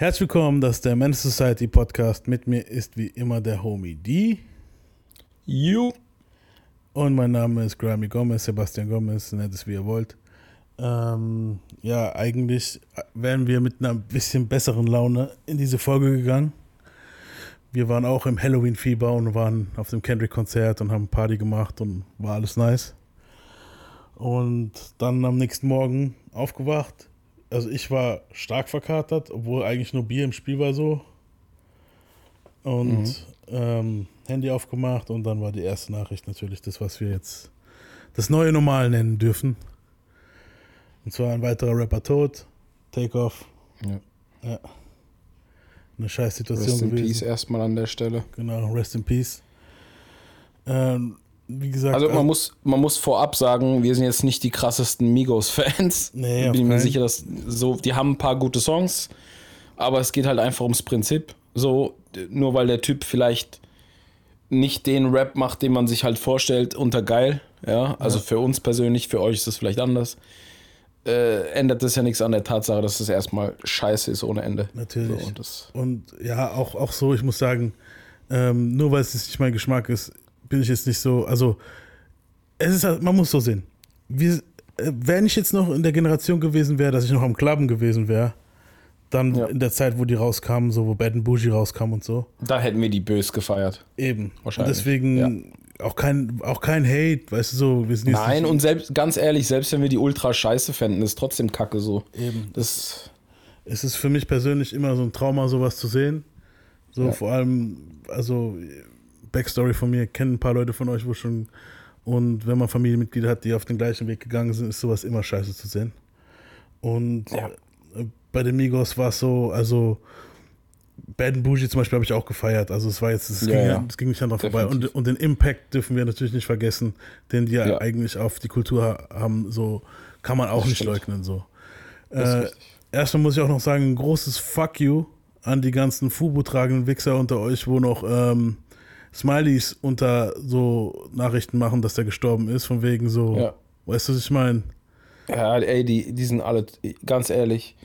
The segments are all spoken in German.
Herzlich willkommen, das ist der Men's Society Podcast. Mit mir ist wie immer der Homie D. You. Und mein Name ist Grammy Gomez, Sebastian Gomez, nennt es wie ihr wollt. Ähm, ja, eigentlich wären wir mit einer bisschen besseren Laune in diese Folge gegangen. Wir waren auch im Halloween-Fieber und waren auf dem Kendrick-Konzert und haben Party gemacht und war alles nice. Und dann am nächsten Morgen aufgewacht. Also ich war stark verkatert, obwohl eigentlich nur Bier im Spiel war so. Und mhm. ähm, Handy aufgemacht und dann war die erste Nachricht natürlich das, was wir jetzt das neue Normal nennen dürfen. Und zwar ein weiterer Rapper tot, Takeoff. Ja. ja. Eine scheiß Situation Rest in gewesen. Peace erstmal an der Stelle. Genau, Rest in Peace. Ähm, wie gesagt. Also man also, muss, man muss vorab sagen, wir sind jetzt nicht die krassesten Migos-Fans. Nee, ich bin mir sicher, dass so, die haben ein paar gute Songs, aber es geht halt einfach ums Prinzip. So, nur weil der Typ vielleicht nicht den Rap macht, den man sich halt vorstellt, unter geil. Ja, also ja. für uns persönlich, für euch ist es vielleicht anders. Äh, ändert das ja nichts an der Tatsache, dass es erstmal scheiße ist ohne Ende. Natürlich. So, und, und, ja, auch, auch so, ich muss sagen, ähm, nur weil es nicht mein Geschmack ist, bin ich jetzt nicht so, also es ist halt, man muss so sehen. Wir, äh, wenn ich jetzt noch in der Generation gewesen wäre, dass ich noch am Clubben gewesen wäre, dann ja. in der Zeit, wo die rauskamen, so wo Bad and Bougie rauskam und so. Da hätten wir die bös gefeiert. Eben. Wahrscheinlich. Und deswegen ja. auch, kein, auch kein Hate, weißt du so. Wir sind Nein, und selbst, ganz ehrlich, selbst wenn wir die ultra scheiße fänden, ist trotzdem kacke so. Eben. Das, es ist für mich persönlich immer so ein Trauma, sowas zu sehen. So ja. vor allem, also Backstory von mir, kennen ein paar Leute von euch, wo schon. Und wenn man Familienmitglieder hat, die auf den gleichen Weg gegangen sind, ist sowas immer scheiße zu sehen. Und ja bei den Migos war es so, also Bad and Bougie zum Beispiel habe ich auch gefeiert. Also es war jetzt, es, ja, ging, ja. es ging nicht dran vorbei. Und, und, den Impact dürfen wir natürlich nicht vergessen, den die ja, eigentlich auf die Kultur haben. So kann man auch das nicht stimmt. leugnen. So. Äh, erstmal muss ich auch noch sagen, ein großes Fuck you an die ganzen Fubu-tragenden Wichser unter euch, wo noch ähm, Smileys unter so Nachrichten machen, dass der gestorben ist, von wegen so, weißt du, was ich meine? Ja, ey, die, die sind alle, ganz ehrlich,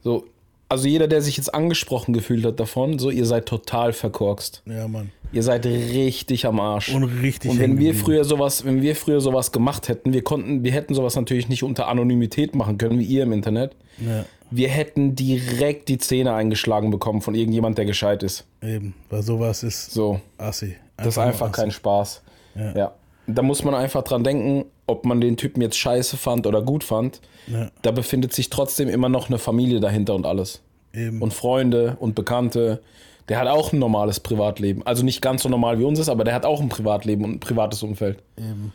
so, also jeder, der sich jetzt angesprochen gefühlt hat davon, so, ihr seid total verkorkst. Ja, Mann. Ihr seid richtig am Arsch. Und richtig. Und wenn wir früher sowas, wenn wir früher sowas gemacht hätten, wir konnten, wir hätten sowas natürlich nicht unter Anonymität machen können, wie ihr im Internet. Ja. Wir hätten direkt die Zähne eingeschlagen bekommen von irgendjemand, der gescheit ist. Eben, weil sowas ist so. Assi. Einfach das ist einfach kein Spaß. Ja. ja. Da muss man einfach dran denken, ob man den Typen jetzt scheiße fand oder gut fand, ja. da befindet sich trotzdem immer noch eine Familie dahinter und alles. Eben. Und Freunde und Bekannte. Der hat auch ein normales Privatleben. Also nicht ganz so normal wie uns ist, aber der hat auch ein Privatleben und ein privates Umfeld. Eben.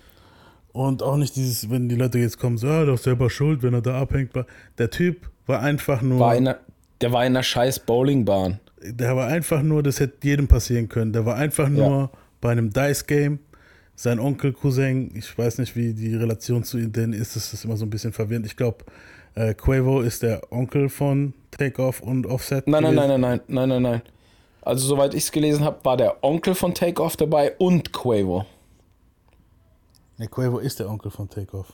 Und auch nicht dieses, wenn die Leute jetzt kommen, so, ah, doch selber schuld, wenn er da abhängt. Der Typ war einfach nur. War einer, der war in einer scheiß Bowlingbahn. Der war einfach nur, das hätte jedem passieren können. Der war einfach nur ja. bei einem Dice-Game sein Onkel, Cousin, ich weiß nicht, wie die Relation zu denen ist, das ist immer so ein bisschen verwirrend. Ich glaube, äh, Quavo ist der Onkel von Takeoff und Offset. Nein, nein, nein, nein, nein, nein, nein, nein. Also, soweit ich es gelesen habe, war der Onkel von Takeoff dabei und Quavo. Ne, Quavo ist der Onkel von Takeoff.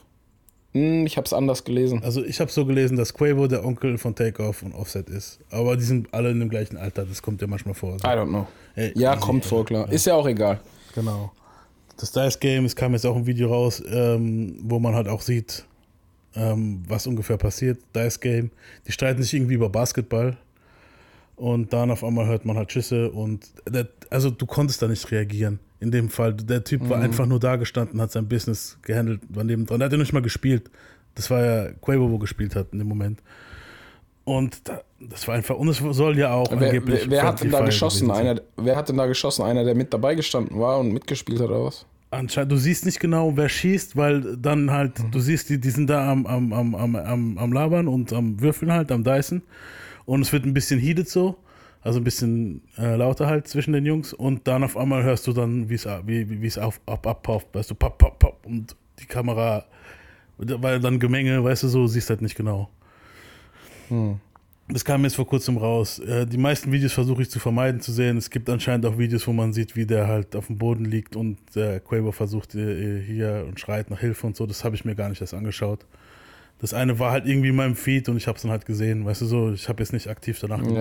Hm, ich habe es anders gelesen. Also, ich habe so gelesen, dass Quavo der Onkel von Takeoff und Offset ist. Aber die sind alle in dem gleichen Alter, das kommt ja manchmal vor. Also. I don't know. Ey, ja, kommt vor, klar. Ja. Ist ja auch egal. Genau das Dice Game, es kam jetzt auch ein Video raus, ähm, wo man halt auch sieht, ähm, was ungefähr passiert. Dice Game, die streiten sich irgendwie über Basketball und dann auf einmal hört man halt Schüsse und der, also du konntest da nicht reagieren. In dem Fall, der Typ mhm. war einfach nur da gestanden, hat sein Business gehandelt, war neben dran. Der hat ja nicht mal gespielt. Das war ja Quavo, wo gespielt hat in dem Moment. Und da, das war einfach, und es soll ja auch wer, angeblich. Wer, wer hat denn da geschossen? Einer, wer hat denn da geschossen? Einer, der mit dabei gestanden war und mitgespielt hat oder was? Anscheinend, du siehst nicht genau, wer schießt, weil dann halt, mhm. du siehst, die, die sind da am, am, am, am, am Labern und am Würfeln halt, am Dyson. Und es wird ein bisschen heated so, also ein bisschen äh, lauter halt zwischen den Jungs. Und dann auf einmal hörst du dann, wie's, wie es auf, ab, abpauft, weißt du, pop, pop, pop. Und die Kamera, weil dann Gemenge, weißt du, so siehst halt nicht genau. Hm. Das kam jetzt vor kurzem raus. Äh, die meisten Videos versuche ich zu vermeiden zu sehen. Es gibt anscheinend auch Videos, wo man sieht, wie der halt auf dem Boden liegt und der Quavo versucht äh, hier und schreit nach Hilfe und so. Das habe ich mir gar nicht erst angeschaut. Das eine war halt irgendwie in meinem Feed und ich habe es dann halt gesehen, weißt du so, ich habe jetzt nicht aktiv danach gegoogelt.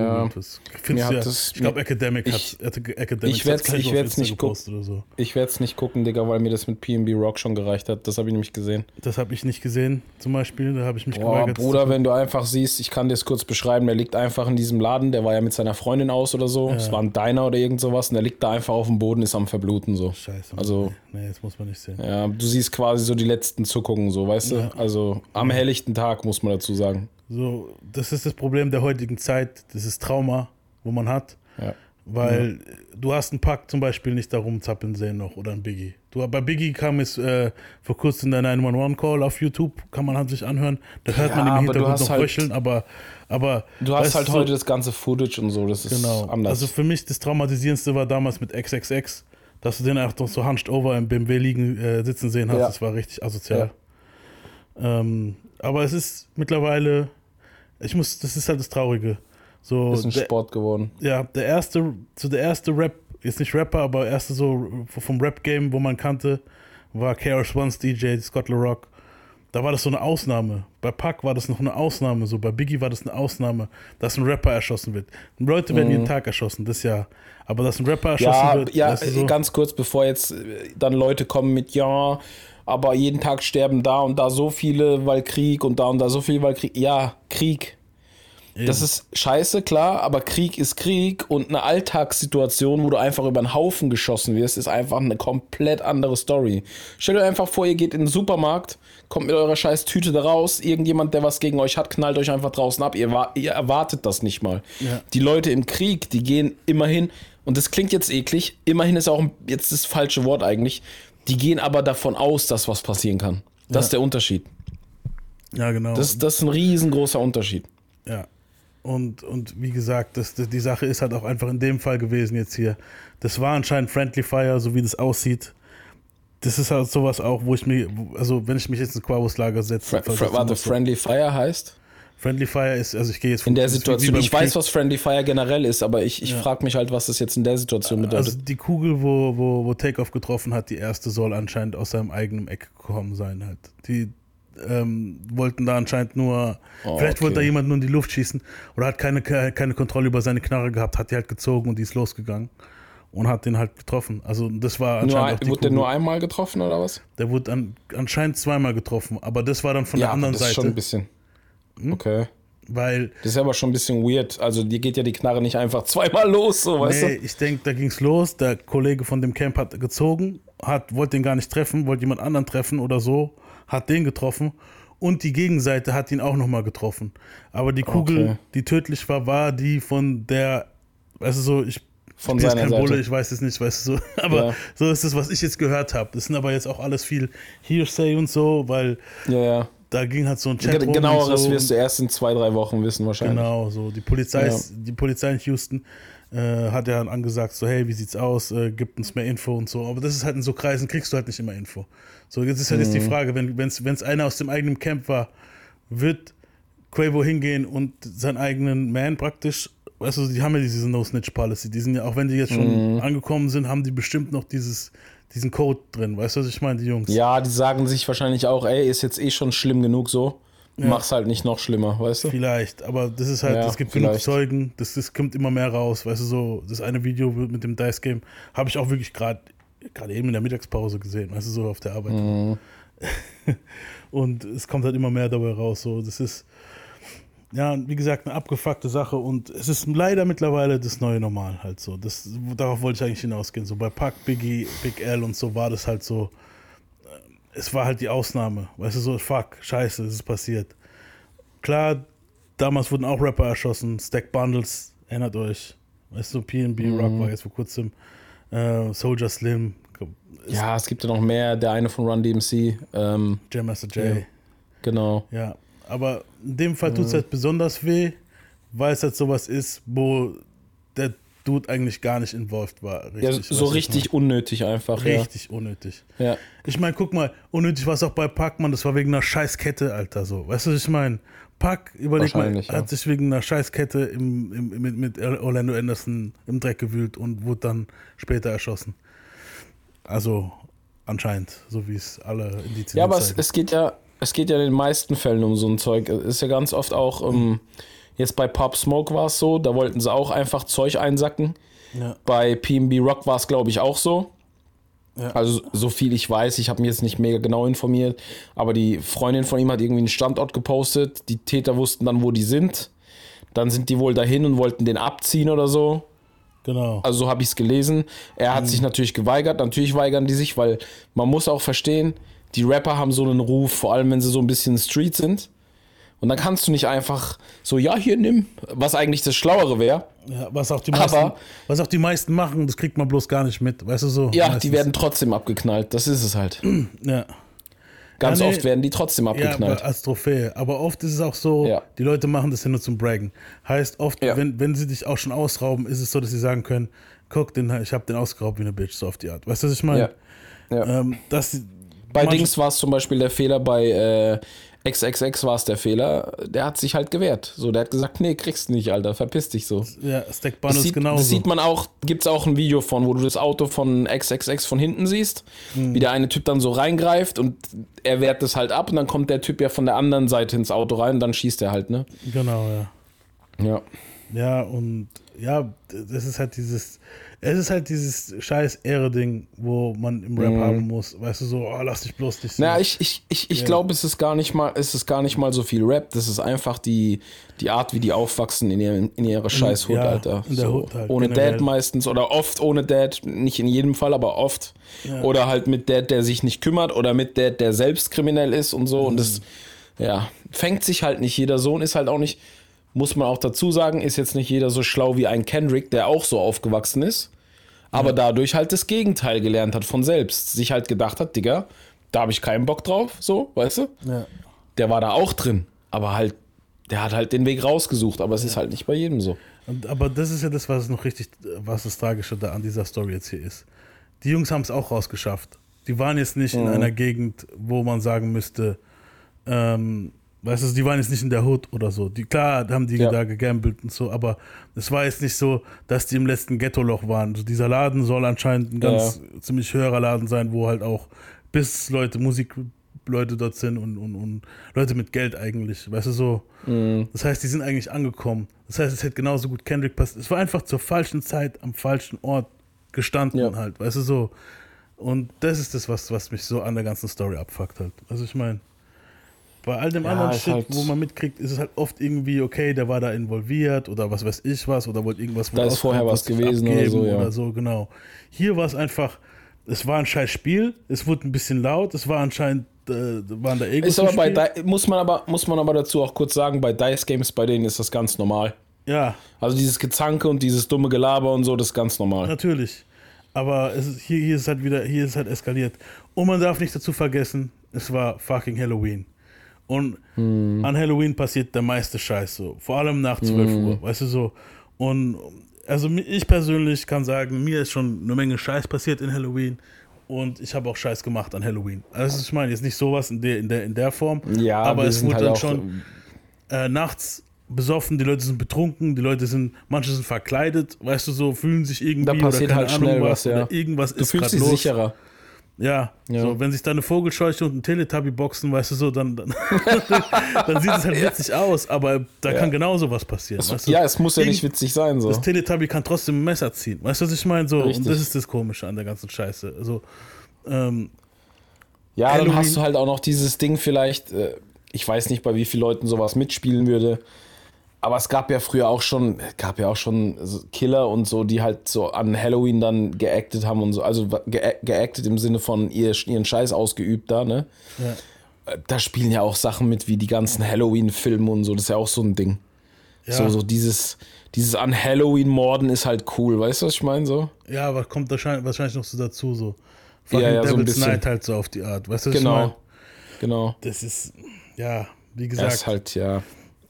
Ja. Ja, ich glaube Academic ich, hat Academic ich werde ich werde nicht gucken. So. Ich werde es nicht gucken, Digga, weil mir das mit PNB Rock schon gereicht hat. Das habe ich nämlich gesehen. Das habe ich nicht gesehen, zum Beispiel. Da habe ich mich Boah, geweigert. Bruder, wenn du einfach siehst, ich kann dir das kurz beschreiben, der liegt einfach in diesem Laden, der war ja mit seiner Freundin aus oder so. Es war ein Diner oder irgend sowas und der liegt da einfach auf dem Boden, ist am Verbluten so. Scheiße. Also, nee, das muss man nicht sehen. Ja, du siehst quasi so die letzten Zuckungen, so, weißt du? Also am helllichten Tag muss man dazu sagen. So, das ist das Problem der heutigen Zeit, dieses Trauma, wo man hat. Ja. Weil ja. du hast einen Pack zum Beispiel nicht darum zappeln sehen noch oder ein Biggie. Du, bei Biggie kam es äh, vor kurzem der 911-Call auf YouTube, kann man halt sich anhören. Da hört ja, man im Hintergrund noch halt, röcheln, aber, aber. Du hast halt heute das ganze Footage und so, das ist genau. anders. Also für mich das Traumatisierendste war damals mit XXX, dass du den einfach so hunched over im BMW liegen, äh, sitzen sehen hast. Ja. Das war richtig asozial. Ähm, aber es ist mittlerweile, ich muss, das ist halt das Traurige. So, ist ein der, Sport geworden. Ja, der erste, so der erste Rap, jetzt nicht Rapper, aber erste so vom Rap-Game, wo man kannte, war KRS One's DJ, Scott LaRock. Da war das so eine Ausnahme. Bei Pac war das noch eine Ausnahme. So bei Biggie war das eine Ausnahme, dass ein Rapper erschossen wird. Leute werden mhm. jeden Tag erschossen, das ja. Aber dass ein Rapper erschossen ja, wird. Ja, so ganz kurz, bevor jetzt dann Leute kommen mit, ja, aber jeden Tag sterben da und da so viele, weil Krieg und da und da so viele, weil Krieg. Ja, Krieg. Eben. Das ist scheiße, klar, aber Krieg ist Krieg und eine Alltagssituation, wo du einfach über einen Haufen geschossen wirst, ist einfach eine komplett andere Story. Stellt euch einfach vor, ihr geht in den Supermarkt, kommt mit eurer scheiß Tüte da raus, irgendjemand, der was gegen euch hat, knallt euch einfach draußen ab. Ihr, ihr erwartet das nicht mal. Ja. Die Leute im Krieg, die gehen immerhin, und das klingt jetzt eklig, immerhin ist auch jetzt das falsche Wort eigentlich, die gehen aber davon aus, dass was passieren kann. Das ja. ist der Unterschied. Ja, genau. Das, das ist ein riesengroßer Unterschied. Ja. Und, und wie gesagt, das, das, die Sache ist halt auch einfach in dem Fall gewesen jetzt hier. Das war anscheinend Friendly Fire, so wie das aussieht. Das ist halt sowas auch, wo ich mir, also wenn ich mich jetzt ins Quavos Lager setze. Fr Fr warte, Friendly Fire heißt? Friendly Fire ist, also ich gehe jetzt von, In der Situation, ich weiß, was Friendly Fire generell ist, aber ich, ich ja. frage mich halt, was das jetzt in der Situation bedeutet. Also die Kugel, wo, wo, wo Takeoff getroffen hat, die erste soll anscheinend aus seinem eigenen Eck gekommen sein halt. Die ähm, wollten da anscheinend nur, oh, vielleicht okay. wollte da jemand nur in die Luft schießen oder hat keine, keine Kontrolle über seine Knarre gehabt, hat die halt gezogen und die ist losgegangen und hat den halt getroffen. Also das war anscheinend nur, auch die Wurde Kugel. der nur einmal getroffen oder was? Der wurde an, anscheinend zweimal getroffen, aber das war dann von ja, der anderen das Seite. Ist schon ein bisschen. Hm? Okay. Weil. Das ist aber schon ein bisschen weird. Also, dir geht ja die Knarre nicht einfach zweimal los, so, weißt nee, du? ich denke, da ging es los. Der Kollege von dem Camp hat gezogen, hat, wollte den gar nicht treffen, wollte jemand anderen treffen oder so, hat den getroffen. Und die Gegenseite hat ihn auch nochmal getroffen. Aber die Kugel, okay. die tödlich war, war die von der, weißt du so, ich von ich seiner kein Seite. Bulle, ich weiß es nicht, weißt du so. Aber ja. so ist es, was ich jetzt gehört habe. Das sind aber jetzt auch alles viel Hearsay und so, weil ja, ja da ging halt so ein Chat rum. Genaueres so. wirst du erst in zwei, drei Wochen wissen wahrscheinlich. Genau, so. Die Polizei, ja. die Polizei in Houston äh, hat ja dann angesagt, so, hey, wie sieht's aus? Äh, gibt uns mehr Info und so. Aber das ist halt in so Kreisen, kriegst du halt nicht immer Info. So, jetzt ist halt mhm. jetzt die mhm. Frage, wenn es einer aus dem eigenen Camp war, wird Quavo hingehen und seinen eigenen Man praktisch, weißt du, die haben ja diese No-Snitch-Policy. Die sind ja, auch wenn die jetzt schon mhm. angekommen sind, haben die bestimmt noch dieses diesen Code drin. Weißt du, was ich meine, die Jungs? Ja, die sagen sich wahrscheinlich auch, ey, ist jetzt eh schon schlimm genug so. Ja. Mach's halt nicht noch schlimmer, weißt du? Vielleicht, aber das ist halt, es ja, gibt genug Zeugen, das, das kommt immer mehr raus, weißt du, so, das eine Video mit dem Dice Game habe ich auch wirklich gerade gerade eben in der Mittagspause gesehen, weißt du, so auf der Arbeit. Mhm. Und es kommt halt immer mehr dabei raus, so, das ist, ja, wie gesagt, eine abgefuckte Sache und es ist leider mittlerweile das neue Normal halt so. Das, darauf wollte ich eigentlich hinausgehen. So bei Pac, Biggie, Big L und so war das halt so, äh, es war halt die Ausnahme. Weißt du, so, fuck, scheiße, es ist passiert. Klar, damals wurden auch Rapper erschossen, Stack Bundles, erinnert euch. Weißt du, PNB mhm. Rock war jetzt vor kurzem, äh, Soldier Slim. Ja, es gibt ja noch mehr, der eine von Run DMC. Ähm, Jam Master J. Ja, genau. Ja, aber in dem Fall tut es halt besonders weh, weil es halt sowas ist, wo der Dude eigentlich gar nicht involviert war. Richtig, ja, so richtig unnötig einfach. Richtig ja. unnötig. Ja. Ich meine, guck mal, unnötig war es auch bei Pac-Man, das war wegen einer Scheißkette, Alter, so. Weißt du, was ich meine? Pac, überleg mal, ja. hat sich wegen einer Scheißkette im, im, mit, mit Orlando Anderson im Dreck gewühlt und wurde dann später erschossen. Also anscheinend, so wie es alle Indizien Ja, aber es, es, geht ja es geht ja in den meisten Fällen um so ein Zeug. Es ist ja ganz oft auch, ähm, jetzt bei Pop Smoke war es so, da wollten sie auch einfach Zeug einsacken. Ja. Bei PB Rock war es, glaube ich, auch so. Ja. Also, so viel ich weiß, ich habe mich jetzt nicht mega genau informiert, aber die Freundin von ihm hat irgendwie einen Standort gepostet. Die Täter wussten dann, wo die sind. Dann sind die wohl dahin und wollten den abziehen oder so. Genau. Also so habe ich es gelesen. Er hat mhm. sich natürlich geweigert. Natürlich weigern die sich, weil man muss auch verstehen, die Rapper haben so einen Ruf, vor allem wenn sie so ein bisschen Street sind. Und dann kannst du nicht einfach so, ja, hier nimm, was eigentlich das Schlauere wäre. Ja, was auch die meisten, Aber, was auch die meisten machen, das kriegt man bloß gar nicht mit, weißt du so. Ja, meistens. die werden trotzdem abgeknallt, das ist es halt. Ja. Ganz ja, nee, oft werden die trotzdem abgeknallt. Ja, als Trophäe. Aber oft ist es auch so, ja. die Leute machen das ja nur zum Braggen. Heißt oft, wenn, wenn sie dich auch schon ausrauben, ist es so, dass sie sagen können, guck, den, ich habe den ausgeraubt wie eine Bitch, so auf die Art. Weißt du, was ich meine? Ja. Ähm, bei Dings war es zum Beispiel der Fehler bei äh, XXX war es der Fehler, der hat sich halt gewehrt. So, der hat gesagt, nee, kriegst du nicht, Alter, verpiss dich so. Ja, Stack Banus sieht, genauso. Das sieht man auch, gibt es auch ein Video von, wo du das Auto von XXX von hinten siehst, mhm. wie der eine Typ dann so reingreift und er wehrt das halt ab und dann kommt der Typ ja von der anderen Seite ins Auto rein und dann schießt er halt, ne? Genau, ja. Ja. Ja, und ja, das ist halt dieses, es ist halt dieses scheiß Ehre-Ding, wo man im Rap mhm. haben muss. Weißt du, so, oh, lass dich bloß nicht sehen. Na, ich, ich, ich, ich ja. glaube, es ist gar nicht mal, es ist gar nicht mal so viel Rap. Das ist einfach die, die Art, wie die aufwachsen in, ihren, in ihrer scheiß Hood, ja, Alter. In der so, Hood halt, ohne generell. Dad meistens oder oft ohne Dad. Nicht in jedem Fall, aber oft. Ja. Oder halt mit Dad, der sich nicht kümmert oder mit Dad, der selbst kriminell ist und so. Mhm. Und das, ja, fängt sich halt nicht. Jeder Sohn ist halt auch nicht muss man auch dazu sagen, ist jetzt nicht jeder so schlau wie ein Kendrick, der auch so aufgewachsen ist, aber ja. dadurch halt das Gegenteil gelernt hat von selbst. Sich halt gedacht hat, Digga, da habe ich keinen Bock drauf, so, weißt du? Ja. Der war da auch drin, aber halt, der hat halt den Weg rausgesucht, aber es ist halt nicht bei jedem so. Und, aber das ist ja das, was noch richtig, was das Tragische da an dieser Story jetzt hier ist. Die Jungs haben es auch rausgeschafft. Die waren jetzt nicht mhm. in einer Gegend, wo man sagen müsste, ähm, Weißt du, die waren jetzt nicht in der Hood oder so. Die, klar haben die ja. da gegambelt und so, aber es war jetzt nicht so, dass die im letzten Ghetto-Loch waren. Also dieser Laden soll anscheinend ein ganz ja. ziemlich höherer Laden sein, wo halt auch bis Leute, Musikleute dort sind und, und, und Leute mit Geld eigentlich. Weißt du so? Mhm. Das heißt, die sind eigentlich angekommen. Das heißt, es hätte genauso gut Kendrick passt. Es war einfach zur falschen Zeit am falschen Ort gestanden ja. halt. Weißt du so? Und das ist das, was, was mich so an der ganzen Story abfuckt halt. Also ich meine. Bei all dem ja, anderen Shit, halt wo man mitkriegt, ist es halt oft irgendwie, okay, der war da involviert oder was weiß ich was oder wollte irgendwas Da ist vorher was gewesen oder so, ja. Oder so, genau. Hier war es einfach, es war ein scheiß Spiel, es wurde ein bisschen laut, es war anscheinend, äh, waren da Egos ist aber bei Di muss man aber Muss man aber dazu auch kurz sagen, bei Dice Games, bei denen ist das ganz normal. Ja. Also dieses Gezanke und dieses dumme Gelaber und so, das ist ganz normal. Natürlich. Aber ist, hier, hier ist halt wieder, hier ist halt eskaliert. Und man darf nicht dazu vergessen, es war fucking Halloween. Und hm. an Halloween passiert der meiste Scheiß so. Vor allem nach 12 hm. Uhr, weißt du so. Und also ich persönlich kann sagen, mir ist schon eine Menge Scheiß passiert in Halloween. Und ich habe auch Scheiß gemacht an Halloween. Also ich meine, jetzt nicht sowas in der, in der, in der Form. Ja, aber es wurde halt dann schon äh, nachts besoffen, die Leute sind betrunken, die Leute sind, manche sind verkleidet, weißt du so, fühlen sich irgendwie da passiert oder keine halt Ahnung was, ja. irgendwas du ist fühlst dich los. sicherer. Ja, ja. So, wenn sich da eine Vogelscheuche und ein Teletubby boxen, weißt du so, dann, dann, dann sieht es halt witzig aus, aber da ja. kann genauso was passieren. Es, weißt du? Ja, es muss ja nicht witzig sein. So. Das Teletubby kann trotzdem ein Messer ziehen. Weißt du, was ich meine? So, und das ist das Komische an der ganzen Scheiße. Also, ähm, ja, Halloween. dann hast du halt auch noch dieses Ding vielleicht, äh, ich weiß nicht, bei wie vielen Leuten sowas mitspielen würde, aber es gab ja früher auch schon, gab ja auch schon Killer und so, die halt so an Halloween dann geactet haben und so, also ge geactet im Sinne von ihr, ihren Scheiß ausgeübt da, ne? Ja. Da spielen ja auch Sachen mit wie die ganzen Halloween-Filme und so, das ist ja auch so ein Ding. Ja. So, so dieses, dieses an Halloween-Morden ist halt cool, weißt du, was ich meine? So? Ja, aber kommt wahrscheinlich, wahrscheinlich noch so dazu, so. Fucking ja, ja, Devil's so Night halt so auf die Art, weißt du, was genau. ich meine? Genau. Das ist, ja, wie gesagt. Das ist halt, ja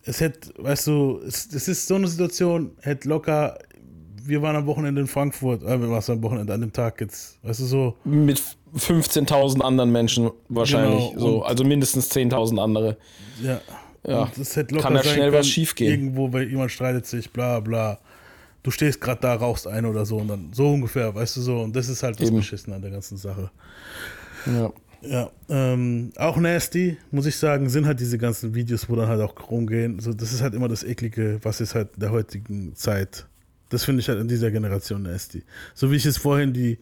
es hätte, weißt du, es, es ist so eine Situation, hätte locker, wir waren am Wochenende in Frankfurt, äh, wir waren am Wochenende an dem Tag jetzt, weißt du so. Mit 15.000 anderen Menschen wahrscheinlich, genau, so, also mindestens 10.000 andere. Ja. Ja, kann da schnell was schief gehen. Irgendwo, weil jemand streitet sich, bla bla. Du stehst gerade da, rauchst ein oder so und dann so ungefähr, weißt du so. Und das ist halt das Eben. Beschissen an der ganzen Sache. Ja. Ja, ähm, auch nasty, muss ich sagen, sind halt diese ganzen Videos, wo dann halt auch rumgehen. So, das ist halt immer das Eklige, was ist halt der heutigen Zeit. Das finde ich halt in dieser Generation nasty. So wie ich es vorhin die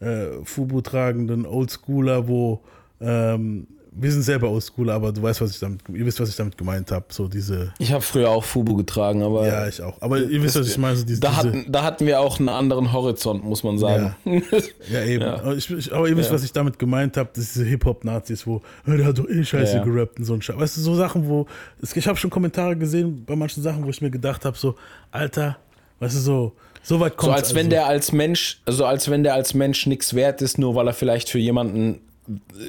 äh, Fubu-tragenden Oldschooler, wo ähm, wir sind selber Oldschooler, aber du weißt, was ich damit, ihr wisst, was ich damit gemeint habe. So diese. Ich habe früher auch Fubu getragen, aber. Ja, ich auch. Aber ihr wisst, was ich meine. So diese, da, hatten, da hatten wir auch einen anderen Horizont, muss man sagen. Ja, ja eben. Ja. Aber, ich, ich, aber, ihr wisst, ja. was ich damit gemeint habe. Diese Hip-Hop-Nazis, wo, der hat doch eh Scheiße gerappt und so ein Scheiß. Weißt du, so Sachen, wo. Ich habe schon Kommentare gesehen bei manchen Sachen, wo ich mir gedacht habe, so, Alter, weißt du, so. So weit kommt So als also. wenn der als Mensch, also als wenn der als Mensch nichts wert ist, nur weil er vielleicht für jemanden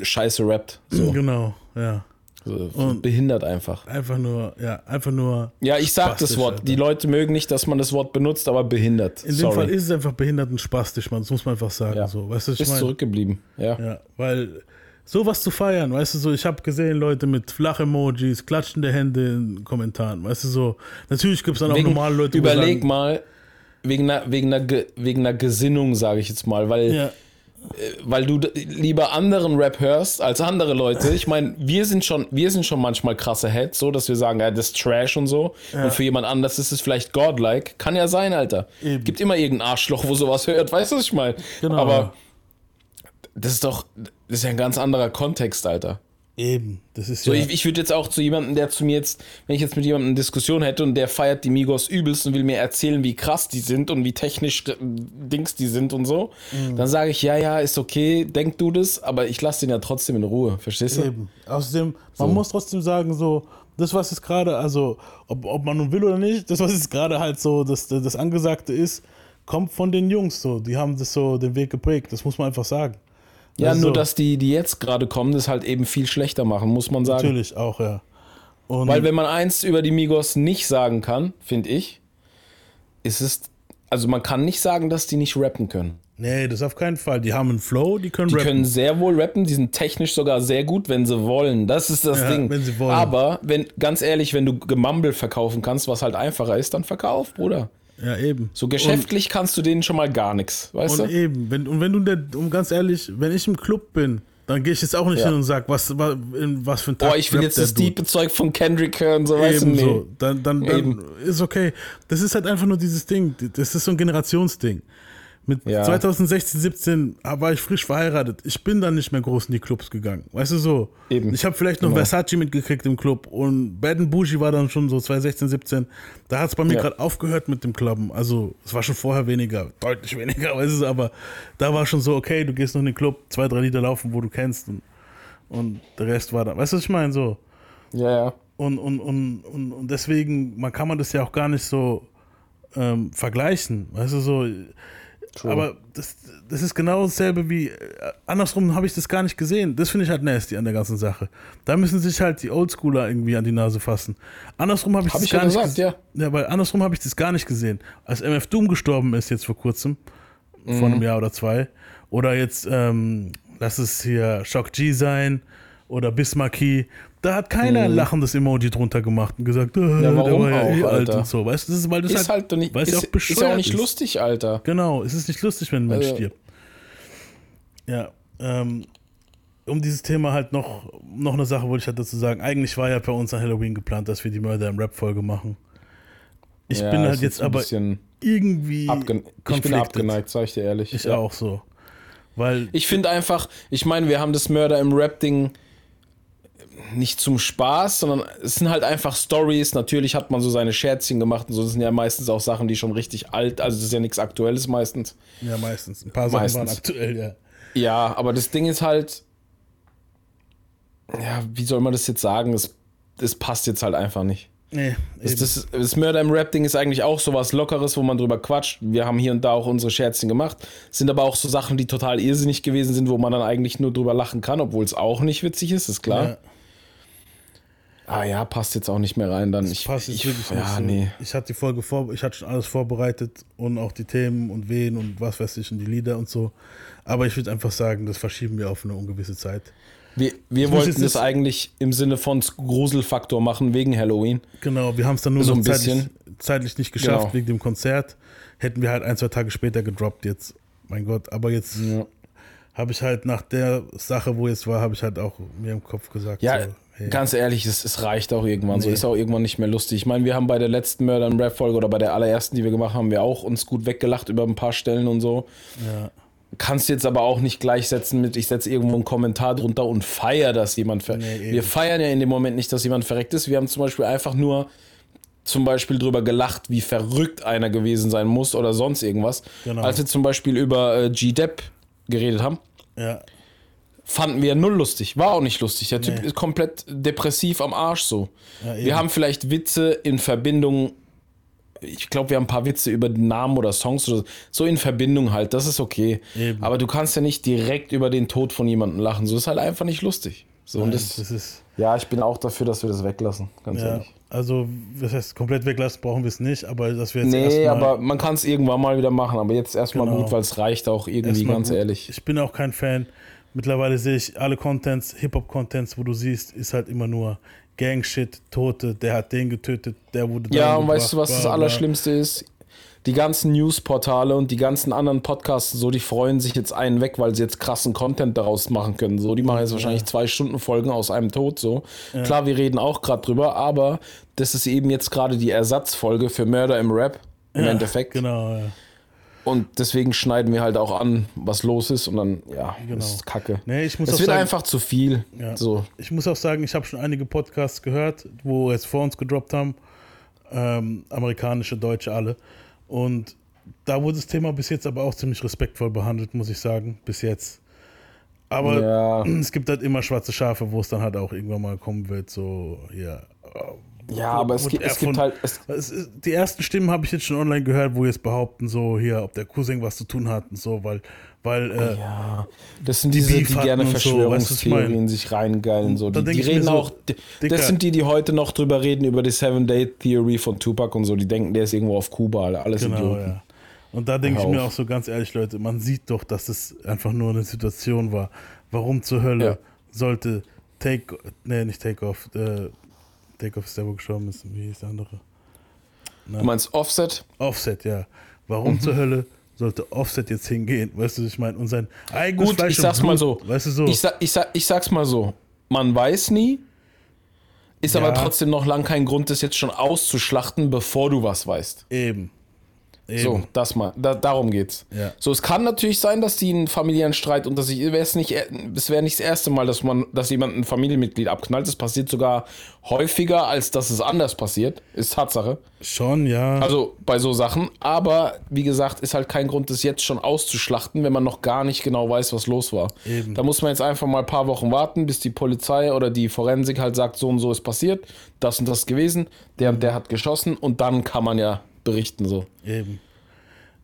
Scheiße rappt. So. Genau, ja. So, behindert einfach. Einfach nur, ja, einfach nur. Ja, ich sag das Wort. Alter. Die Leute mögen nicht, dass man das Wort benutzt, aber behindert. In Sorry. dem Fall ist es einfach behindert und spastisch, man. Das muss man einfach sagen. Ja. So. Weißt du, ich Ist mein? zurückgeblieben, ja. Ja, weil sowas zu feiern, weißt du, so, ich habe gesehen, Leute mit Flach-Emojis, klatschende Hände in Kommentaren, weißt du, so. Natürlich gibt es dann wegen, auch normale Leute, die Überleg sagen, mal, wegen einer, wegen einer, wegen einer Gesinnung, sage ich jetzt mal, weil. Ja weil du lieber anderen Rap hörst als andere Leute. Ich meine, wir sind schon, wir sind schon manchmal krasse Heads, so dass wir sagen, ja, das ist Trash und so. Ja. Und für jemand anders ist es vielleicht godlike. Kann ja sein, Alter. Eben. Gibt immer irgendein Arschloch, wo sowas hört, weißt du, was ich meine? Genau. Aber das ist doch, das ist ja ein ganz anderer Kontext, Alter. Eben, das ist so. Ja ich, ich würde jetzt auch zu jemandem, der zu mir jetzt, wenn ich jetzt mit jemandem eine Diskussion hätte und der feiert die Migos übelst und will mir erzählen, wie krass die sind und wie technisch Dings die sind und so, mhm. dann sage ich, ja, ja, ist okay, denk du das, aber ich lasse den ja trotzdem in Ruhe, verstehst du? Eben. Außerdem, man so. muss trotzdem sagen, so, das, was es gerade, also, ob, ob man nun will oder nicht, das, was es gerade halt so, das, das Angesagte ist, kommt von den Jungs so. Die haben das so den Weg geprägt, das muss man einfach sagen. Ja, also, nur dass die, die jetzt gerade kommen, das halt eben viel schlechter machen, muss man sagen. Natürlich auch, ja. Und Weil wenn man eins über die Migos nicht sagen kann, finde ich, ist es, also man kann nicht sagen, dass die nicht rappen können. Nee, das auf keinen Fall. Die haben einen Flow, die können die rappen. Die können sehr wohl rappen, die sind technisch sogar sehr gut, wenn sie wollen. Das ist das ja, Ding. Wenn sie wollen. Aber wenn, ganz ehrlich, wenn du Gemumble verkaufen kannst, was halt einfacher ist, dann verkauf, Bruder. Ja, eben. So geschäftlich und, kannst du denen schon mal gar nichts, weißt und du? eben, wenn, und wenn du, der, um ganz ehrlich, wenn ich im Club bin, dann gehe ich jetzt auch nicht ja. hin und sag, was, was, was für ein Tag. Boah, ich will jetzt das diepe Zeug von Kendrick hören, so weißt du, nee. so. Dann, dann, dann ist okay. Das ist halt einfach nur dieses Ding. Das ist so ein Generationsding. Mit ja. 2016, 17 war ich frisch verheiratet. Ich bin dann nicht mehr groß in die Clubs gegangen. Weißt du so? Eben. Ich habe vielleicht noch genau. Versace mitgekriegt im Club und Bad Bougie war dann schon so 2016, 17. Da hat es bei mir ja. gerade aufgehört mit dem Clubben. Also es war schon vorher weniger, deutlich weniger, weißt du, aber da war schon so, okay, du gehst noch in den Club, zwei, drei Lieder laufen, wo du kennst und, und der Rest war da. Weißt du, was ich meine? So. Ja, ja. Und, und, und, und, und deswegen, man kann man das ja auch gar nicht so ähm, vergleichen. Weißt du, so True. Aber das, das ist genau dasselbe wie, äh, andersrum habe ich das gar nicht gesehen. Das finde ich halt nasty an der ganzen Sache. Da müssen sich halt die Oldschooler irgendwie an die Nase fassen. Andersrum habe ich hab das ich gar ja nicht gesagt, ja. ja, weil andersrum habe ich das gar nicht gesehen. Als MF Doom gestorben ist jetzt vor kurzem, mhm. vor einem Jahr oder zwei, oder jetzt, ähm, lass es hier Shock G sein oder Bismarcky, da hat keiner ein mhm. lachendes Emoji drunter gemacht und gesagt, äh, ja, warum der war ja auch, eh alt und so. Weißt du, das ist, weil das ist halt, halt nicht, ist, ja auch ist ja auch nicht lustig, Alter. Genau, es ist nicht lustig, wenn ein Mensch also. stirbt. Ja, ähm, um dieses Thema halt noch, noch eine Sache wollte ich halt dazu sagen. Eigentlich war ja bei uns an Halloween geplant, dass wir die Mörder im Rap-Folge machen. Ich ja, bin halt jetzt aber irgendwie Ich bin abgeneigt, sag ich dir ehrlich. Ich ja. auch so. Weil ich finde einfach, ich meine, wir haben das Mörder im Rap-Ding nicht zum Spaß, sondern es sind halt einfach Stories. Natürlich hat man so seine Scherzchen gemacht und so. Das sind ja meistens auch Sachen, die schon richtig alt, also das ist ja nichts Aktuelles meistens. Ja, meistens. Ein paar meistens. Sachen waren aktuell, ja. Ja, aber das Ding ist halt, ja, wie soll man das jetzt sagen? Es, es passt jetzt halt einfach nicht. Nee, das, das, das Murder im Rap-Ding ist eigentlich auch so was Lockeres, wo man drüber quatscht. Wir haben hier und da auch unsere Scherzchen gemacht. Sind aber auch so Sachen, die total irrsinnig gewesen sind, wo man dann eigentlich nur drüber lachen kann, obwohl es auch nicht witzig ist, ist klar. Ja. Ah ja, passt jetzt auch nicht mehr rein. Dann das ich, passt jetzt ich, wirklich nicht. Ja, nee. Ich hatte die Folge vor, ich hatte schon alles vorbereitet und auch die Themen und wen und was weiß ich und die Lieder und so. Aber ich würde einfach sagen, das verschieben wir auf eine ungewisse Zeit. Wir, wir wollten das eigentlich im Sinne von Gruselfaktor machen wegen Halloween. Genau, wir haben es dann nur so noch zeitlich, zeitlich, nicht geschafft genau. wegen dem Konzert. Hätten wir halt ein, zwei Tage später gedroppt jetzt. Mein Gott, aber jetzt ja habe ich halt nach der Sache, wo es war, habe ich halt auch mir im Kopf gesagt. Ja, so, hey. ganz ehrlich, es, es, reicht auch irgendwann. Nee. So ist auch irgendwann nicht mehr lustig. Ich meine, wir haben bei der letzten Murder im Rap-Folge oder bei der allerersten, die wir gemacht haben, wir auch uns gut weggelacht über ein paar Stellen und so. Ja. Kannst jetzt aber auch nicht gleichsetzen mit, ich setze irgendwo einen Kommentar drunter und feiere, dass jemand verreckt. Nee, wir feiern ja in dem Moment nicht, dass jemand verreckt ist. Wir haben zum Beispiel einfach nur zum Beispiel drüber gelacht, wie verrückt einer gewesen sein muss oder sonst irgendwas. Genau. Als wir zum Beispiel über äh, G-Depp geredet haben, ja. Fanden wir null lustig. War auch nicht lustig. Der Typ nee. ist komplett depressiv am Arsch so. Ja, wir haben vielleicht Witze in Verbindung. Ich glaube, wir haben ein paar Witze über den Namen oder Songs oder so in Verbindung halt. Das ist okay. Eben. Aber du kannst ja nicht direkt über den Tod von jemandem lachen. So ist halt einfach nicht lustig. So, Nein, und das, das ist ja, ich bin auch dafür, dass wir das weglassen, ganz ja, ehrlich. Also, das heißt, komplett weglassen brauchen wir es nicht, aber dass wir jetzt Nee, aber man kann es irgendwann mal wieder machen, aber jetzt erstmal genau. gut, weil es reicht auch irgendwie, erstmal ganz gut. ehrlich. Ich bin auch kein Fan. Mittlerweile sehe ich alle Contents, Hip-Hop-Contents, wo du siehst, ist halt immer nur Gang-Shit, Tote, der hat den getötet, der wurde Ja, und weißt du, was das Allerschlimmste ist? die ganzen Newsportale und die ganzen anderen Podcasts, so, die freuen sich jetzt einen weg, weil sie jetzt krassen Content daraus machen können. So, die machen jetzt wahrscheinlich zwei Stunden Folgen aus einem Tod. So, ja. klar, wir reden auch gerade drüber, aber das ist eben jetzt gerade die Ersatzfolge für Murder im Rap im ja, Endeffekt. Genau. Ja. Und deswegen schneiden wir halt auch an, was los ist und dann, ja, genau. ist kacke. Nee, ich muss es wird sagen, einfach zu viel. Ja. So. Ich muss auch sagen, ich habe schon einige Podcasts gehört, wo es vor uns gedroppt haben. Ähm, amerikanische, deutsche, alle. Und da wurde das Thema bis jetzt aber auch ziemlich respektvoll behandelt, muss ich sagen, bis jetzt. Aber ja. es gibt halt immer schwarze Schafe, wo es dann halt auch irgendwann mal kommen wird, so, ja. Ja, aber es gibt, es gibt halt. Es ist, die ersten Stimmen habe ich jetzt schon online gehört, wo jetzt behaupten, so hier, ob der Cousin was zu tun hat und so, weil weil äh, ja, das sind diese, die gerne Verschwörungstheorien so, weißt, sich reingeilen. So. Die, die reden so, auch, Dicker. das sind die, die heute noch drüber reden, über die Seven-Day-Theory von Tupac und so. Die denken, der ist irgendwo auf Kuba, alles genau, Idioten. Ja. Und da denke ich mir auch so ganz ehrlich, Leute, man sieht doch, dass es einfach nur eine Situation war. Warum zur Hölle ja. sollte Take, nee, nicht Take Off, äh, Ist der, wo gestorben ist. Wie hieß der andere? Na? Du meinst Offset? Offset, ja. Warum mhm. zur Hölle sollte Offset jetzt hingehen? Weißt du, ich meine, und sein eigenes Gut, Fleisch ich sag's Blut, mal so. Weißt du so? Ich, sag, ich, sag, ich sag's mal so. Man weiß nie, ist ja. aber trotzdem noch lang kein Grund, das jetzt schon auszuschlachten, bevor du was weißt. Eben. Eben. So, das mal, da, darum geht's. Ja. So, es kann natürlich sein, dass die einen familiären Streit unter sich, es nicht, es wäre nicht das erste Mal, dass man, dass jemand ein Familienmitglied abknallt. Das passiert sogar häufiger, als dass es anders passiert. Ist Tatsache. Schon, ja. Also bei so Sachen. Aber wie gesagt, ist halt kein Grund, das jetzt schon auszuschlachten, wenn man noch gar nicht genau weiß, was los war. Eben. Da muss man jetzt einfach mal ein paar Wochen warten, bis die Polizei oder die Forensik halt sagt, so und so ist passiert, das und das gewesen, der und der hat geschossen und dann kann man ja berichten so. Eben.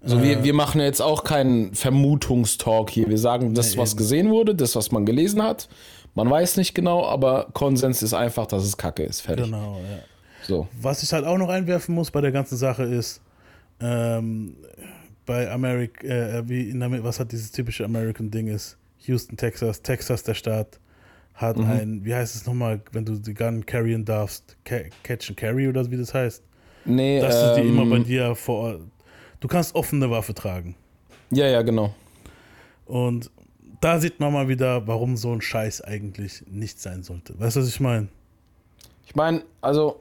So, äh, wir, wir machen jetzt auch keinen Vermutungstalk hier. Wir sagen das, was gesehen wurde, das, was man gelesen hat. Man weiß nicht genau, aber Konsens ist einfach, dass es Kacke ist. Fertig. Genau, ja. So. Was ich halt auch noch einwerfen muss bei der ganzen Sache ist, ähm, bei America, äh, wie in Amerika, was hat dieses typische American Ding ist? Houston, Texas, Texas, der Staat, hat mhm. ein, wie heißt es nochmal, wenn du die Gun carryen darfst, Catch and Carry oder wie das heißt? Nee, Dass ähm, du die immer bei dir vor Ort. Du kannst offene Waffe tragen. Ja, ja, genau. Und da sieht man mal wieder, warum so ein Scheiß eigentlich nicht sein sollte. Weißt du, was ich meine? Ich meine, also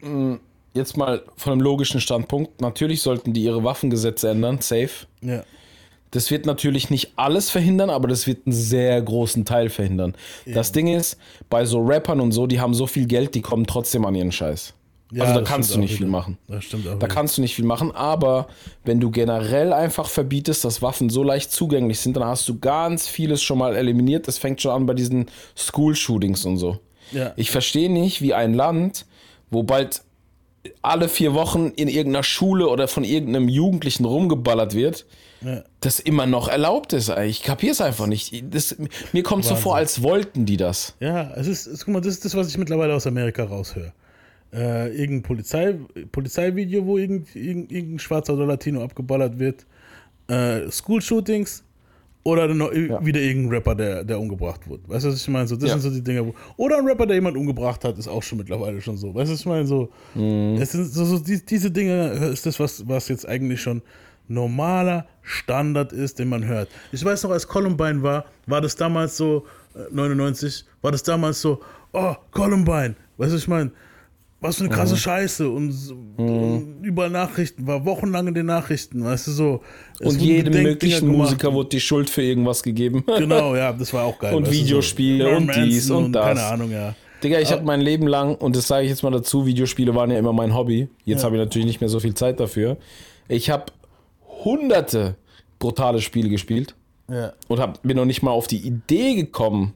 mm, jetzt mal von einem logischen Standpunkt. Natürlich sollten die ihre Waffengesetze ändern, safe. Ja. Das wird natürlich nicht alles verhindern, aber das wird einen sehr großen Teil verhindern. Ja. Das Ding ist, bei so Rappern und so, die haben so viel Geld, die kommen trotzdem an ihren Scheiß. Ja, also da kannst du nicht viel machen. Das stimmt auch. Da wieder. kannst du nicht viel machen, aber wenn du generell einfach verbietest, dass Waffen so leicht zugänglich sind, dann hast du ganz vieles schon mal eliminiert. Das fängt schon an bei diesen School-Shootings und so. Ja. Ich verstehe nicht, wie ein Land, wo bald alle vier Wochen in irgendeiner Schule oder von irgendeinem Jugendlichen rumgeballert wird, ja. das immer noch erlaubt ist. Ich kapiere es einfach nicht. Das, mir kommt Wahnsinn. so vor, als wollten die das. Ja, es ist, es, guck mal, das ist das, was ich mittlerweile aus Amerika raushöre äh, irgendein Polizei, Polizeivideo, wo irgend, irgend, irgendein Schwarzer oder Latino abgeballert wird, äh, School-Shootings oder noch ja. wieder irgendein Rapper, der, der umgebracht wird. Weißt du, was ich meine? So, das ja. sind so die Dinge, wo. Oder ein Rapper, der jemand umgebracht hat, ist auch schon mittlerweile schon so. Weißt du, was ich meine? So, mhm. es sind so, so die, diese Dinge ist das, was, was jetzt eigentlich schon normaler Standard ist, den man hört. Ich weiß noch, als Columbine war, war das damals so, 99, äh, war das damals so, oh, Columbine, weißt du, ich meine, was für eine krasse mhm. Scheiße und, mhm. und, überall Nachrichten, war wochenlang in den Nachrichten, weißt du so. Und jedem möglichen Musiker wurde die Schuld für irgendwas gegeben. Genau, ja, das war auch geil. Und Videospiele so, und dies und, und das. Keine Ahnung, ja. Digga, ich habe mein Leben lang, und das sage ich jetzt mal dazu, Videospiele waren ja immer mein Hobby. Jetzt ja. habe ich natürlich nicht mehr so viel Zeit dafür. Ich habe hunderte brutale Spiele gespielt. Ja. Und hab, bin noch nicht mal auf die Idee gekommen.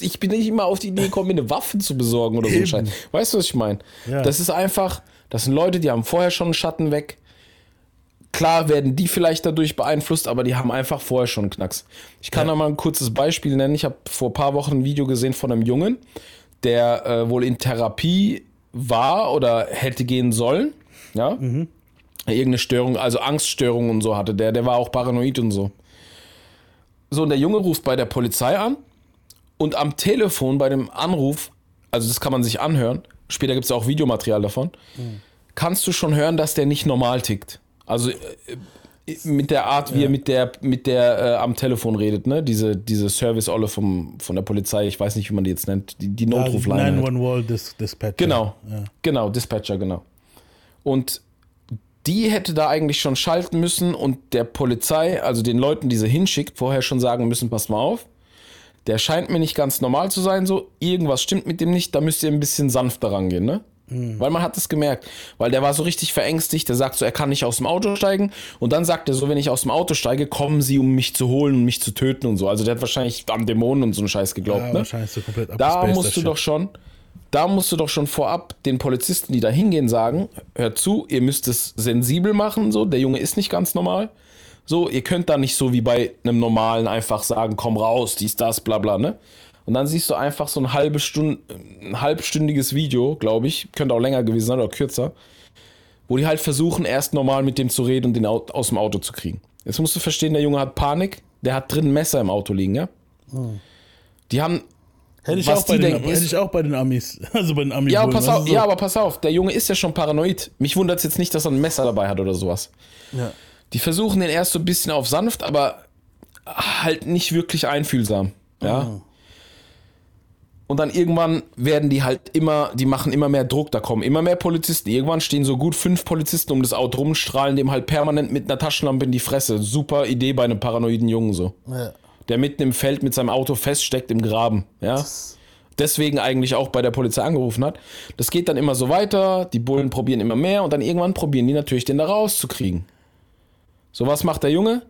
Ich bin nicht immer auf die Idee gekommen, mir eine Waffe zu besorgen oder so ein Scheiß. Weißt du, was ich meine? Ja. Das ist einfach, das sind Leute, die haben vorher schon einen Schatten weg. Klar werden die vielleicht dadurch beeinflusst, aber die haben einfach vorher schon einen Knacks. Ich kann ja. da mal ein kurzes Beispiel nennen. Ich habe vor ein paar Wochen ein Video gesehen von einem Jungen, der äh, wohl in Therapie war oder hätte gehen sollen. Ja. Mhm. Irgendeine Störung, also Angststörung und so hatte der. Der war auch paranoid und so. So, und der Junge ruft bei der Polizei an und am Telefon bei dem Anruf, also das kann man sich anhören, später gibt es auch Videomaterial davon, mhm. kannst du schon hören, dass der nicht normal tickt. Also äh, mit der Art, wie ja. er mit der, mit der äh, am Telefon redet, ne? Diese, diese Service-Olle von der Polizei, ich weiß nicht, wie man die jetzt nennt, die, die Notrufleine. 911 Dis Dispatcher. Genau, ja. genau, Dispatcher, genau. Und die hätte da eigentlich schon schalten müssen und der Polizei, also den Leuten, die sie hinschickt, vorher schon sagen müssen, pass mal auf, der scheint mir nicht ganz normal zu sein, so, irgendwas stimmt mit dem nicht, da müsst ihr ein bisschen sanfter rangehen, ne? Mhm. Weil man hat es gemerkt. Weil der war so richtig verängstigt. Der sagt so, er kann nicht aus dem Auto steigen. Und dann sagt er so, wenn ich aus dem Auto steige, kommen sie, um mich zu holen und mich zu töten und so. Also der hat wahrscheinlich am Dämonen und so einen Scheiß geglaubt. Ja, ne? so Da musst du doch schon, da musst du doch schon vorab den Polizisten, die da hingehen, sagen, hört zu, ihr müsst es sensibel machen, so, der Junge ist nicht ganz normal. So, ihr könnt da nicht so wie bei einem normalen einfach sagen, komm raus, dies, das, bla bla, ne? Und dann siehst du einfach so ein, halbe Stunde, ein halbstündiges Video, glaube ich, könnte auch länger gewesen sein oder kürzer, wo die halt versuchen, erst normal mit dem zu reden und den aus dem Auto zu kriegen. Jetzt musst du verstehen, der Junge hat Panik, der hat drin ein Messer im Auto liegen, ja? Hm. Die haben. Hätte ich, was auch bei den, denken, hätte ich auch bei den Amis. Also bei den Amis. Ja, pass auf, so. ja, aber pass auf, der Junge ist ja schon paranoid. Mich wundert es jetzt nicht, dass er ein Messer dabei hat oder sowas. Ja. Die versuchen den erst so ein bisschen auf sanft, aber halt nicht wirklich einfühlsam. Ja. Oh. Und dann irgendwann werden die halt immer, die machen immer mehr Druck, da kommen immer mehr Polizisten. Irgendwann stehen so gut fünf Polizisten um das Auto rum, strahlen dem halt permanent mit einer Taschenlampe in die Fresse. Super Idee bei einem paranoiden Jungen so. Ja. Der mitten im Feld mit seinem Auto feststeckt im Graben, ja. Deswegen eigentlich auch bei der Polizei angerufen hat. Das geht dann immer so weiter, die Bullen probieren immer mehr und dann irgendwann probieren die natürlich den da rauszukriegen. So, was macht der Junge?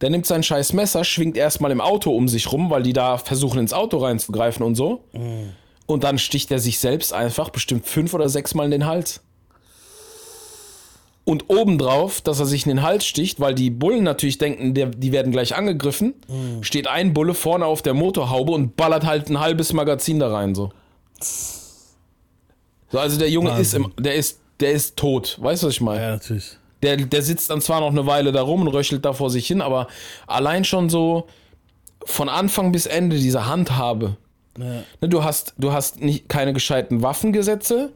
Der nimmt sein scheiß Messer, schwingt erstmal im Auto um sich rum, weil die da versuchen ins Auto reinzugreifen und so. Mhm. Und dann sticht er sich selbst einfach bestimmt fünf oder sechs Mal in den Hals. Und obendrauf, dass er sich in den Hals sticht, weil die Bullen natürlich denken, der, die werden gleich angegriffen, mhm. steht ein Bulle vorne auf der Motorhaube und ballert halt ein halbes Magazin da rein, so. So, also der Junge Wahnsinn. ist im, der ist, der ist tot. Weißt du, was ich meine? Ja, natürlich. Der, der sitzt dann zwar noch eine Weile da rum und röchelt da vor sich hin, aber allein schon so von Anfang bis Ende diese Handhabe. Ja. Ne, du hast, du hast nicht, keine gescheiten Waffengesetze,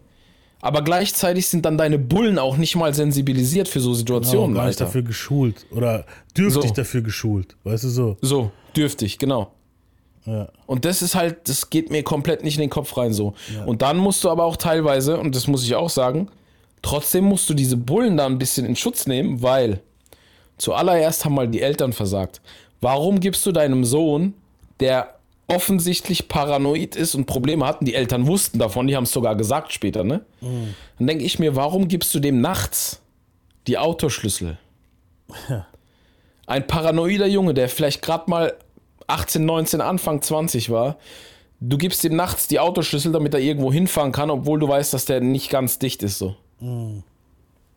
aber gleichzeitig sind dann deine Bullen auch nicht mal sensibilisiert für so Situationen. Genau, gar nicht dafür geschult oder dürftig so. dafür geschult, weißt du so? So, dürftig, genau. Ja. Und das ist halt, das geht mir komplett nicht in den Kopf rein so. Ja. Und dann musst du aber auch teilweise, und das muss ich auch sagen, Trotzdem musst du diese Bullen da ein bisschen in Schutz nehmen, weil zuallererst haben mal die Eltern versagt. Warum gibst du deinem Sohn, der offensichtlich paranoid ist und Probleme hat, und die Eltern wussten davon, die haben es sogar gesagt später, ne? Mhm. Dann denke ich mir, warum gibst du dem nachts die Autoschlüssel? Ein paranoider Junge, der vielleicht gerade mal 18, 19, Anfang 20 war, du gibst ihm nachts die Autoschlüssel, damit er irgendwo hinfahren kann, obwohl du weißt, dass der nicht ganz dicht ist, so.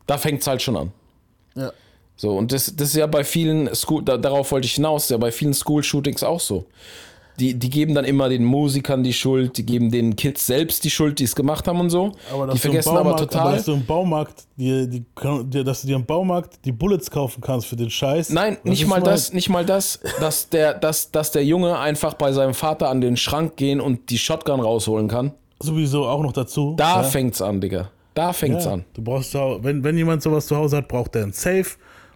Da fängt es halt schon an. Ja. So, und das, das ist ja bei vielen School, da, darauf wollte ich hinaus, ja bei vielen School-Shootings auch so. Die, die geben dann immer den Musikern die Schuld, die geben den Kids selbst die Schuld, die es gemacht haben und so. Aber die vergessen Baumarkt, aber total. Aber dass du im Baumarkt, die, die, dass du dir im Baumarkt die Bullets kaufen kannst für den Scheiß. Nein, nicht mal das, nicht mal das, dass der, dass, dass der Junge einfach bei seinem Vater an den Schrank gehen und die Shotgun rausholen kann. Sowieso auch noch dazu. Da ja. fängt's an, Digga. Da fängt's ja, an. Du brauchst, wenn, wenn jemand sowas zu Hause hat, braucht er ein Safe,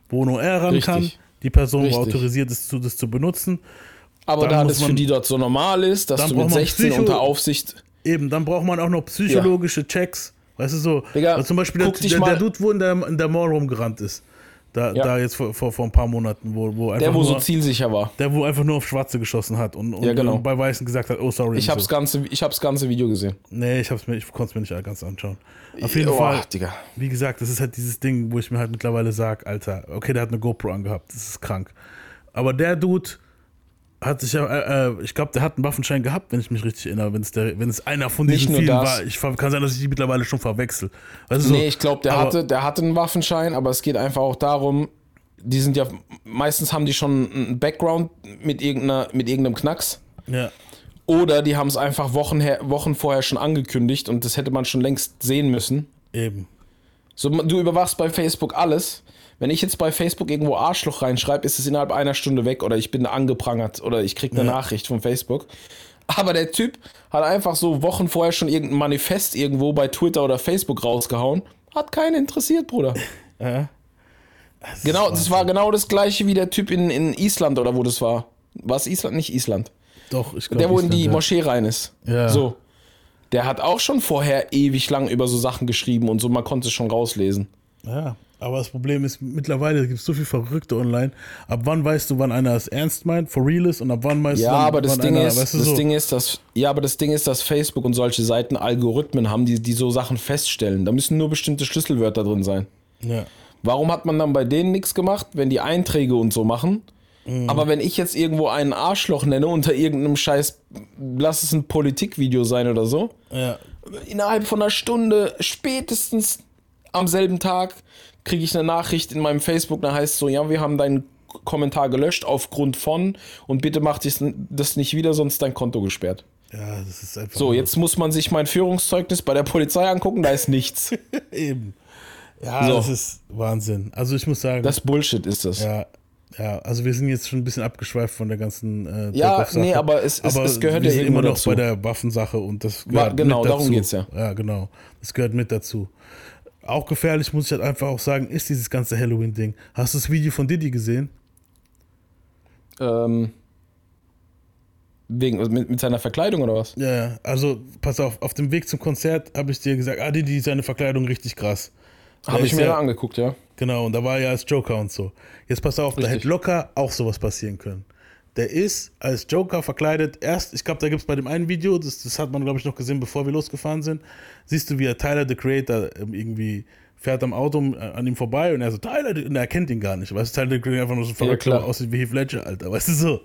wo nur er ran Richtig. kann, die Person, Richtig. autorisiert ist, das zu benutzen. Aber da das für die dort so normal ist, dass du mit 16 Psycho unter Aufsicht. Eben, dann braucht man auch noch psychologische ja. Checks. Weißt du so, Digga, zum Beispiel der, der, der, Dude, wo in der, in der Mall rumgerannt ist. Da, ja. da jetzt vor, vor, vor ein paar Monaten, wo, wo einfach. Der, wo nur, so zielsicher war. Der, wo einfach nur auf Schwarze geschossen hat und, und, ja, genau. und bei Weißen gesagt hat, oh sorry. Ich hab's, so. ganze, ich hab's ganze Video gesehen. Nee, ich, hab's mir, ich konnte es mir nicht ganz anschauen. Auf jeden oh, Fall, Digga. wie gesagt, das ist halt dieses Ding, wo ich mir halt mittlerweile sage, Alter, okay, der hat eine GoPro angehabt, das ist krank. Aber der Dude hat sich ja, äh, äh ich glaube, der hat einen Waffenschein gehabt, wenn ich mich richtig erinnere, wenn es, der, wenn es einer von diesen vielen das. war. Ich kann sein, dass ich die mittlerweile schon verwechsel. Du, nee, so, ich glaube, der hatte, der hatte einen Waffenschein, aber es geht einfach auch darum, die sind ja, meistens haben die schon einen Background mit, irgendeiner, mit irgendeinem Knacks. Ja. Oder die haben es einfach Wochen, her, Wochen vorher schon angekündigt und das hätte man schon längst sehen müssen. Eben. So, du überwachst bei Facebook alles. Wenn ich jetzt bei Facebook irgendwo Arschloch reinschreibe, ist es innerhalb einer Stunde weg oder ich bin angeprangert oder ich kriege eine ja. Nachricht von Facebook. Aber der Typ hat einfach so Wochen vorher schon irgendein Manifest irgendwo bei Twitter oder Facebook rausgehauen. Hat keinen interessiert, Bruder. Ja. Das genau, das war genau das gleiche wie der Typ in, in Island oder wo das war. War es Island? Nicht Island. Doch, ich glaube. Der, wo Island, in die ja. Moschee rein ist. Ja. So. Der hat auch schon vorher ewig lang über so Sachen geschrieben und so, man konnte es schon rauslesen. Ja, aber das Problem ist, mittlerweile gibt es so viel Verrückte online. Ab wann weißt du, wann einer es ernst meint, for real ist, und ab wann weißt ja, du, wann, aber das Ding einer, ist, weißt du, das so? Ding ist, dass, ja, aber das Ding ist, dass Facebook und solche Seiten Algorithmen haben, die, die so Sachen feststellen. Da müssen nur bestimmte Schlüsselwörter drin sein. Ja. Warum hat man dann bei denen nichts gemacht, wenn die Einträge und so machen? Mhm. Aber wenn ich jetzt irgendwo einen Arschloch nenne unter irgendeinem scheiß, lass es ein Politikvideo sein oder so, ja. innerhalb von einer Stunde, spätestens am selben Tag, kriege ich eine Nachricht in meinem Facebook, da heißt so, ja, wir haben deinen Kommentar gelöscht aufgrund von und bitte mach das nicht wieder, sonst dein Konto gesperrt. Ja, das ist einfach. So, jetzt muss man sich mein Führungszeugnis bei der Polizei angucken, da ist nichts. Eben. Ja, so. das ist Wahnsinn. Also ich muss sagen. Das Bullshit ist das. Ja, ja, also wir sind jetzt schon ein bisschen abgeschweift von der ganzen äh, Ja, nee, aber es, es, aber es gehört ja immer noch dazu. bei der Waffensache und das gehört Genau, mit darum dazu. geht's ja. Ja, genau. Das gehört mit dazu. Auch gefährlich, muss ich halt einfach auch sagen, ist dieses ganze Halloween-Ding. Hast du das Video von Diddy gesehen? Ähm. Wegen, mit, mit seiner Verkleidung oder was? Ja, also pass auf, auf dem Weg zum Konzert habe ich dir gesagt, ah, Diddy, seine Verkleidung richtig krass. Habe ich mir ja, angeguckt, ja. Genau, und da war er ja als Joker und so. Jetzt pass auf, Richtig. da hätte locker auch sowas passieren können. Der ist als Joker verkleidet. Erst, ich glaube, da gibt es bei dem einen Video, das, das hat man, glaube ich, noch gesehen, bevor wir losgefahren sind. Siehst du, wie er Tyler, the Creator, ähm, irgendwie fährt am Auto äh, an ihm vorbei und er so, Tyler, und er kennt ihn gar nicht. Weißt du, Tyler, the Creator einfach nur so verrückt ja, aussieht wie Heath Ledger, Alter. Weißt du so?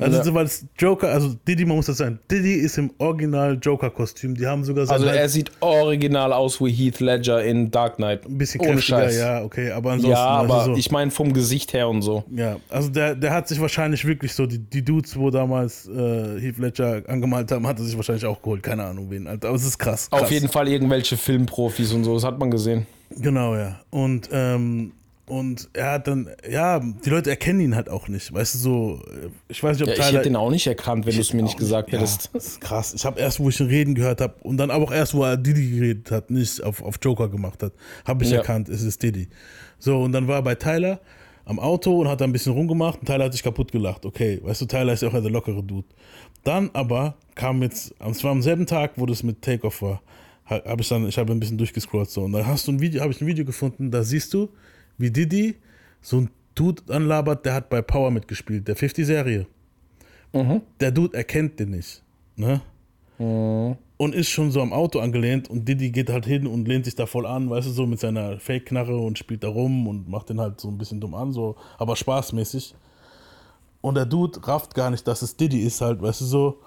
Also, ja. weil es Joker, also Diddy, man muss das sagen, Diddy ist im Original Joker-Kostüm. Die haben sogar so. Also, er sieht original aus wie Heath Ledger in Dark Knight. Ein bisschen Ohne kräftiger, Scheiß. ja, okay, aber ansonsten. Ja, aber so, ich meine vom Gesicht her und so. Ja, also der, der hat sich wahrscheinlich wirklich so, die, die Dudes, wo damals äh, Heath Ledger angemalt haben, hat er sich wahrscheinlich auch geholt. Keine Ahnung wen, Alter. Aber es ist krass, krass. Auf jeden Fall irgendwelche Filmprofis und so, das hat man gesehen. Genau, ja. Und ähm, und er hat dann, ja, die Leute erkennen ihn halt auch nicht. Weißt du, so, ich weiß nicht, ob ja, Tyler, Ich hätte ihn auch nicht erkannt, wenn du es mir nicht gesagt nicht. hättest. Ja, das ist krass. Ich habe erst, wo ich ihn reden gehört habe und dann aber auch erst, wo er Diddy geredet hat, nicht auf, auf Joker gemacht hat, habe ich ja. erkannt, es ist Diddy. So, und dann war er bei Tyler am Auto und hat da ein bisschen rumgemacht und Tyler hat sich kaputt gelacht. Okay, weißt du, Tyler ist ja auch der lockere Dude. Dann aber kam jetzt, es war am selben Tag, wo das mit Takeoff war, habe ich dann, ich habe ein bisschen durchgescrollt so und dann hast du ein Video, habe ich ein Video gefunden, da siehst du, wie Diddy so ein Dude anlabert, der hat bei Power mitgespielt, der 50-Serie. Mhm. Der Dude erkennt den nicht. Ne? Mhm. Und ist schon so am Auto angelehnt und Diddy geht halt hin und lehnt sich da voll an, weißt du, so mit seiner Fake-Knarre und spielt da rum und macht den halt so ein bisschen dumm an, so, aber spaßmäßig. Und der Dude rafft gar nicht, dass es Diddy ist halt, weißt du, so,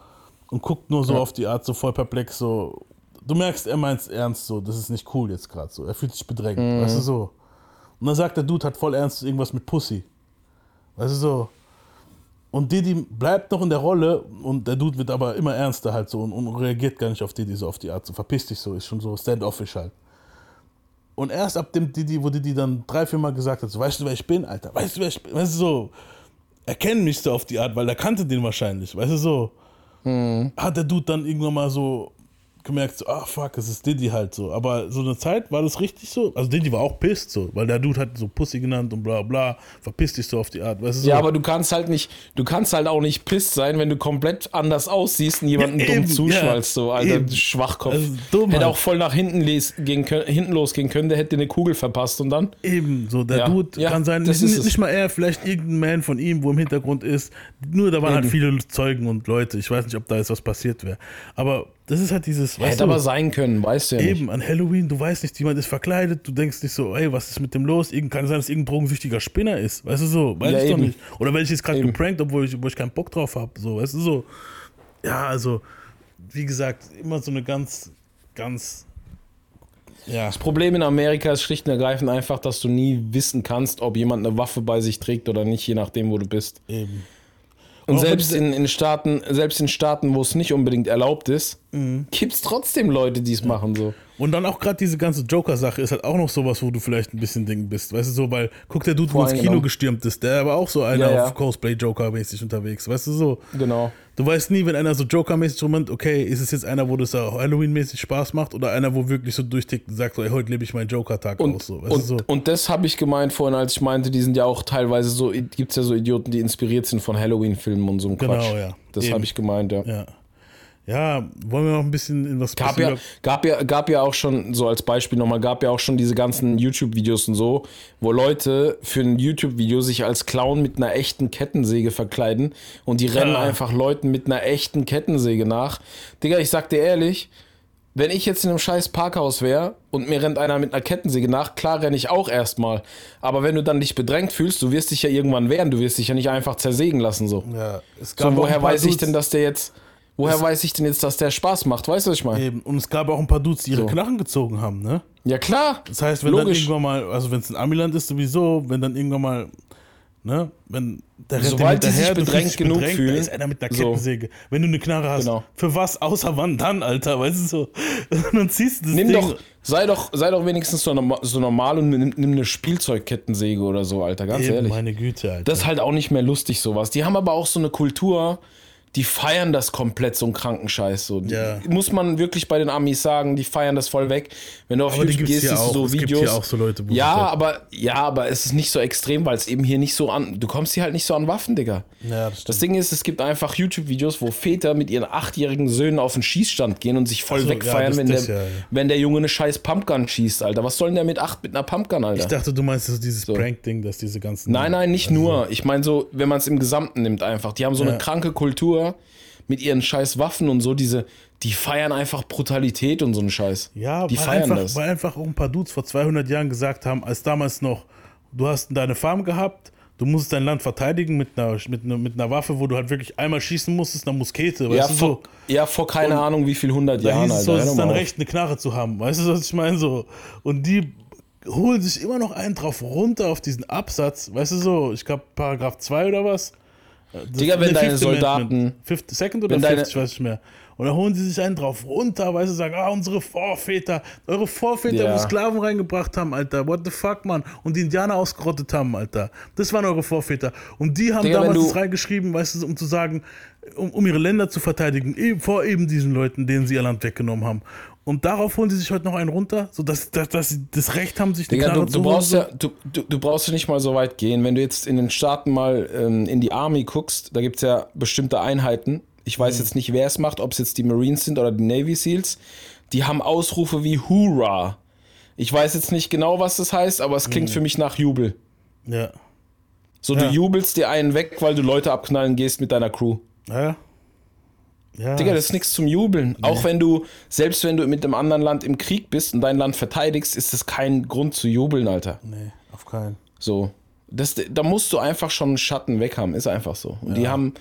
und guckt nur so ja. auf die Art, so voll perplex, so. Du merkst, er meint es ernst, so, das ist nicht cool jetzt gerade so. Er fühlt sich bedrängt, mhm. weißt du, so. Und dann sagt der Dude hat voll ernst irgendwas mit Pussy. Weißt du so. Und Didi bleibt noch in der Rolle und der Dude wird aber immer ernster halt so und, und reagiert gar nicht auf Didi so auf die Art, so verpiss dich so, ist schon so standoffish halt. Und erst ab dem Didi, wo Didi dann drei, vier Mal gesagt hat, so, weißt du, wer ich bin, Alter, weißt du, wer ich bin, weißt du so, erkennen mich so auf die Art, weil er kannte den wahrscheinlich, weißt du so, mhm. hat der Dude dann irgendwann mal so gemerkt, so, ah fuck, es ist Diddy halt so. Aber so eine Zeit war das richtig so. Also Diddy war auch pisst so, weil der Dude hat so Pussy genannt und bla bla, verpiss dich so auf die Art. Weißt du, so. Ja, aber du kannst halt nicht, du kannst halt auch nicht pisst sein, wenn du komplett anders aussiehst und jemanden ja, dumm zuschwallst, ja, so, Alter, eben. Schwachkopf. Also dumm, hätte halt. auch voll nach hinten, les, gehen können, hinten losgehen können, der hätte eine Kugel verpasst und dann. Eben, so, der ja. Dude kann sein, nicht, nicht mal er, vielleicht irgendein Man von ihm, wo im Hintergrund ist. Nur da waren halt eben. halt viele Zeugen und Leute. Ich weiß nicht, ob da jetzt was passiert wäre. Aber das ist halt dieses. Hätte du, aber sein können, weißt du ja Eben, nicht. an Halloween, du weißt nicht, jemand ist verkleidet, du denkst nicht so, ey, was ist mit dem los? Irgend, kann sein, dass irgendein drogensüchtiger Spinner ist, weißt du so, weiß ja, ich eben. doch nicht. Oder wenn ich jetzt gerade geprankt, obwohl ich, obwohl ich keinen Bock drauf habe, so, weißt du so. Ja, also, wie gesagt, immer so eine ganz, ganz. Ja. Das Problem in Amerika ist schlicht und ergreifend einfach, dass du nie wissen kannst, ob jemand eine Waffe bei sich trägt oder nicht, je nachdem, wo du bist. Eben. Und selbst in, in Staaten, selbst in Staaten, wo es nicht unbedingt erlaubt ist, mhm. gibt es trotzdem Leute, die es machen so. Und dann auch gerade diese ganze Joker-Sache ist halt auch noch sowas, wo du vielleicht ein bisschen Ding bist. Weißt du, so, weil, guck, der Dude, wo ins Kino genau. gestürmt ist, der war auch so einer ja, ja. auf Cosplay-Joker-mäßig unterwegs. Weißt du, so. Genau. Du weißt nie, wenn einer so Joker-mäßig rumrennt, okay, ist es jetzt einer, wo das Halloween-mäßig Spaß macht oder einer, wo wirklich so durchtickt und sagt, so, ey, heute lebe ich meinen Joker-Tag aus. So. und, so. und das habe ich gemeint vorhin, als ich meinte, die sind ja auch teilweise so, gibt es ja so Idioten, die inspiriert sind von Halloween-Filmen und so einem Quatsch. Genau, ja. Das habe ich gemeint, ja. ja. Ja, wollen wir noch ein bisschen in was gab ja, gab ja Gab ja auch schon, so als Beispiel nochmal, gab ja auch schon diese ganzen YouTube-Videos und so, wo Leute für ein YouTube-Video sich als Clown mit einer echten Kettensäge verkleiden und die rennen ja. einfach Leuten mit einer echten Kettensäge nach. Digga, ich sag dir ehrlich, wenn ich jetzt in einem scheiß Parkhaus wäre und mir rennt einer mit einer Kettensäge nach, klar renne ich auch erstmal. Aber wenn du dann dich bedrängt fühlst, du wirst dich ja irgendwann wehren, du wirst dich ja nicht einfach zersägen lassen so. Ja, es gab so, woher weiß ich denn, dass der jetzt Woher es weiß ich denn jetzt, dass der Spaß macht? Weißt du, was ich meine? Eben. Und es gab auch ein paar Dudes, die ihre so. Knarren gezogen haben, ne? Ja, klar. Das heißt, wenn Logisch. dann irgendwann mal, also wenn es ein Amiland ist, sowieso, wenn dann irgendwann mal, ne, wenn der Sobald die sich bedrängt genug bedrängt, fühlen, ist einer mit einer Kettensäge. So. Wenn du eine Knarre hast, genau. für was außer wann dann, Alter? Weißt du so? Dann ziehst du das nimm Ding. Doch, sei doch, sei doch wenigstens so, normal, so normal und nimm, nimm eine Spielzeugkettensäge oder so, Alter. Ganz Eben, ehrlich. Meine Güte, Alter. Das ist halt auch nicht mehr lustig, sowas. Die haben aber auch so eine Kultur die feiern das komplett, so einen kranken Scheiß. So. Ja. Muss man wirklich bei den Amis sagen, die feiern das voll weg. Wenn du auf aber YouTube gehst, siehst du so es Videos. Gibt hier auch so Leute, ja, aber, ja, aber es ist nicht so extrem, weil es eben hier nicht so an. Du kommst hier halt nicht so an Waffen, Digga. Ja, das, das, Ding ist, es gibt einfach YouTube-Videos, wo Väter mit ihren achtjährigen Söhnen auf den Schießstand gehen und sich voll so, wegfeiern, ja, wenn, der, ja, wenn der Junge eine scheiß Pumpgun schießt, Alter. Was soll denn der mit acht mit einer Pumpgun, Alter? Ich dachte, du meinst das dieses so. Prank-Ding, dass diese ganzen. Nein, nein, nicht also nur. Ich meine so, wenn man es im Gesamten nimmt, einfach. Die haben so eine kranke Kultur mit ihren scheiß Waffen und so, diese, die feiern einfach Brutalität und so einen Scheiß. Ja, die weil feiern einfach, das. Weil einfach auch ein paar Dudes vor 200 Jahren gesagt haben, als damals noch, du hast deine Farm gehabt, du musst dein Land verteidigen mit einer, mit einer, mit einer Waffe, wo du halt wirklich einmal schießen musstest, eine Muskete, weißt ja, du vor, so. Ja, vor keine und Ahnung wie viel hundert Jahren. Da hieß es so, es ist dann recht, eine Knarre zu haben, weißt du, was ich meine? So. Und die holen sich immer noch einen drauf runter auf diesen Absatz, weißt du so, ich glaube Paragraph 2 oder was, das Digga, wenn deine Soldaten. Fifth, second oder fifth, ich weiß nicht mehr. Und da holen sie sich einen drauf runter, weil sie sagen, ah, unsere Vorväter, eure Vorväter, ja. wo Sklaven reingebracht haben, Alter, what the fuck, man. Und die Indianer ausgerottet haben, Alter. Das waren eure Vorväter. Und die haben Digga, damals das reingeschrieben, weißt du, um zu sagen, um, um ihre Länder zu verteidigen, eben, vor eben diesen Leuten, denen sie ihr Land weggenommen haben. Und darauf holen sie sich heute noch einen runter, sodass dass, dass sie das Recht haben, sich die Digga, du, du brauchst ja, du, du, du, brauchst ja nicht mal so weit gehen. Wenn du jetzt in den Staaten mal ähm, in die Army guckst, da gibt es ja bestimmte Einheiten. Ich weiß mhm. jetzt nicht, wer es macht, ob es jetzt die Marines sind oder die Navy SEALs. Die haben Ausrufe wie Hoorah. Ich weiß jetzt nicht genau, was das heißt, aber es klingt mhm. für mich nach Jubel. Ja. So, ja. du jubelst dir einen weg, weil du Leute abknallen gehst mit deiner Crew. Ja. Ja, Digga, das ist nichts zum Jubeln. Nee. Auch wenn du, selbst wenn du mit einem anderen Land im Krieg bist und dein Land verteidigst, ist das kein Grund zu jubeln, Alter. Nee, auf keinen. So. Das, da musst du einfach schon einen Schatten weg haben, ist einfach so. Und ja. die haben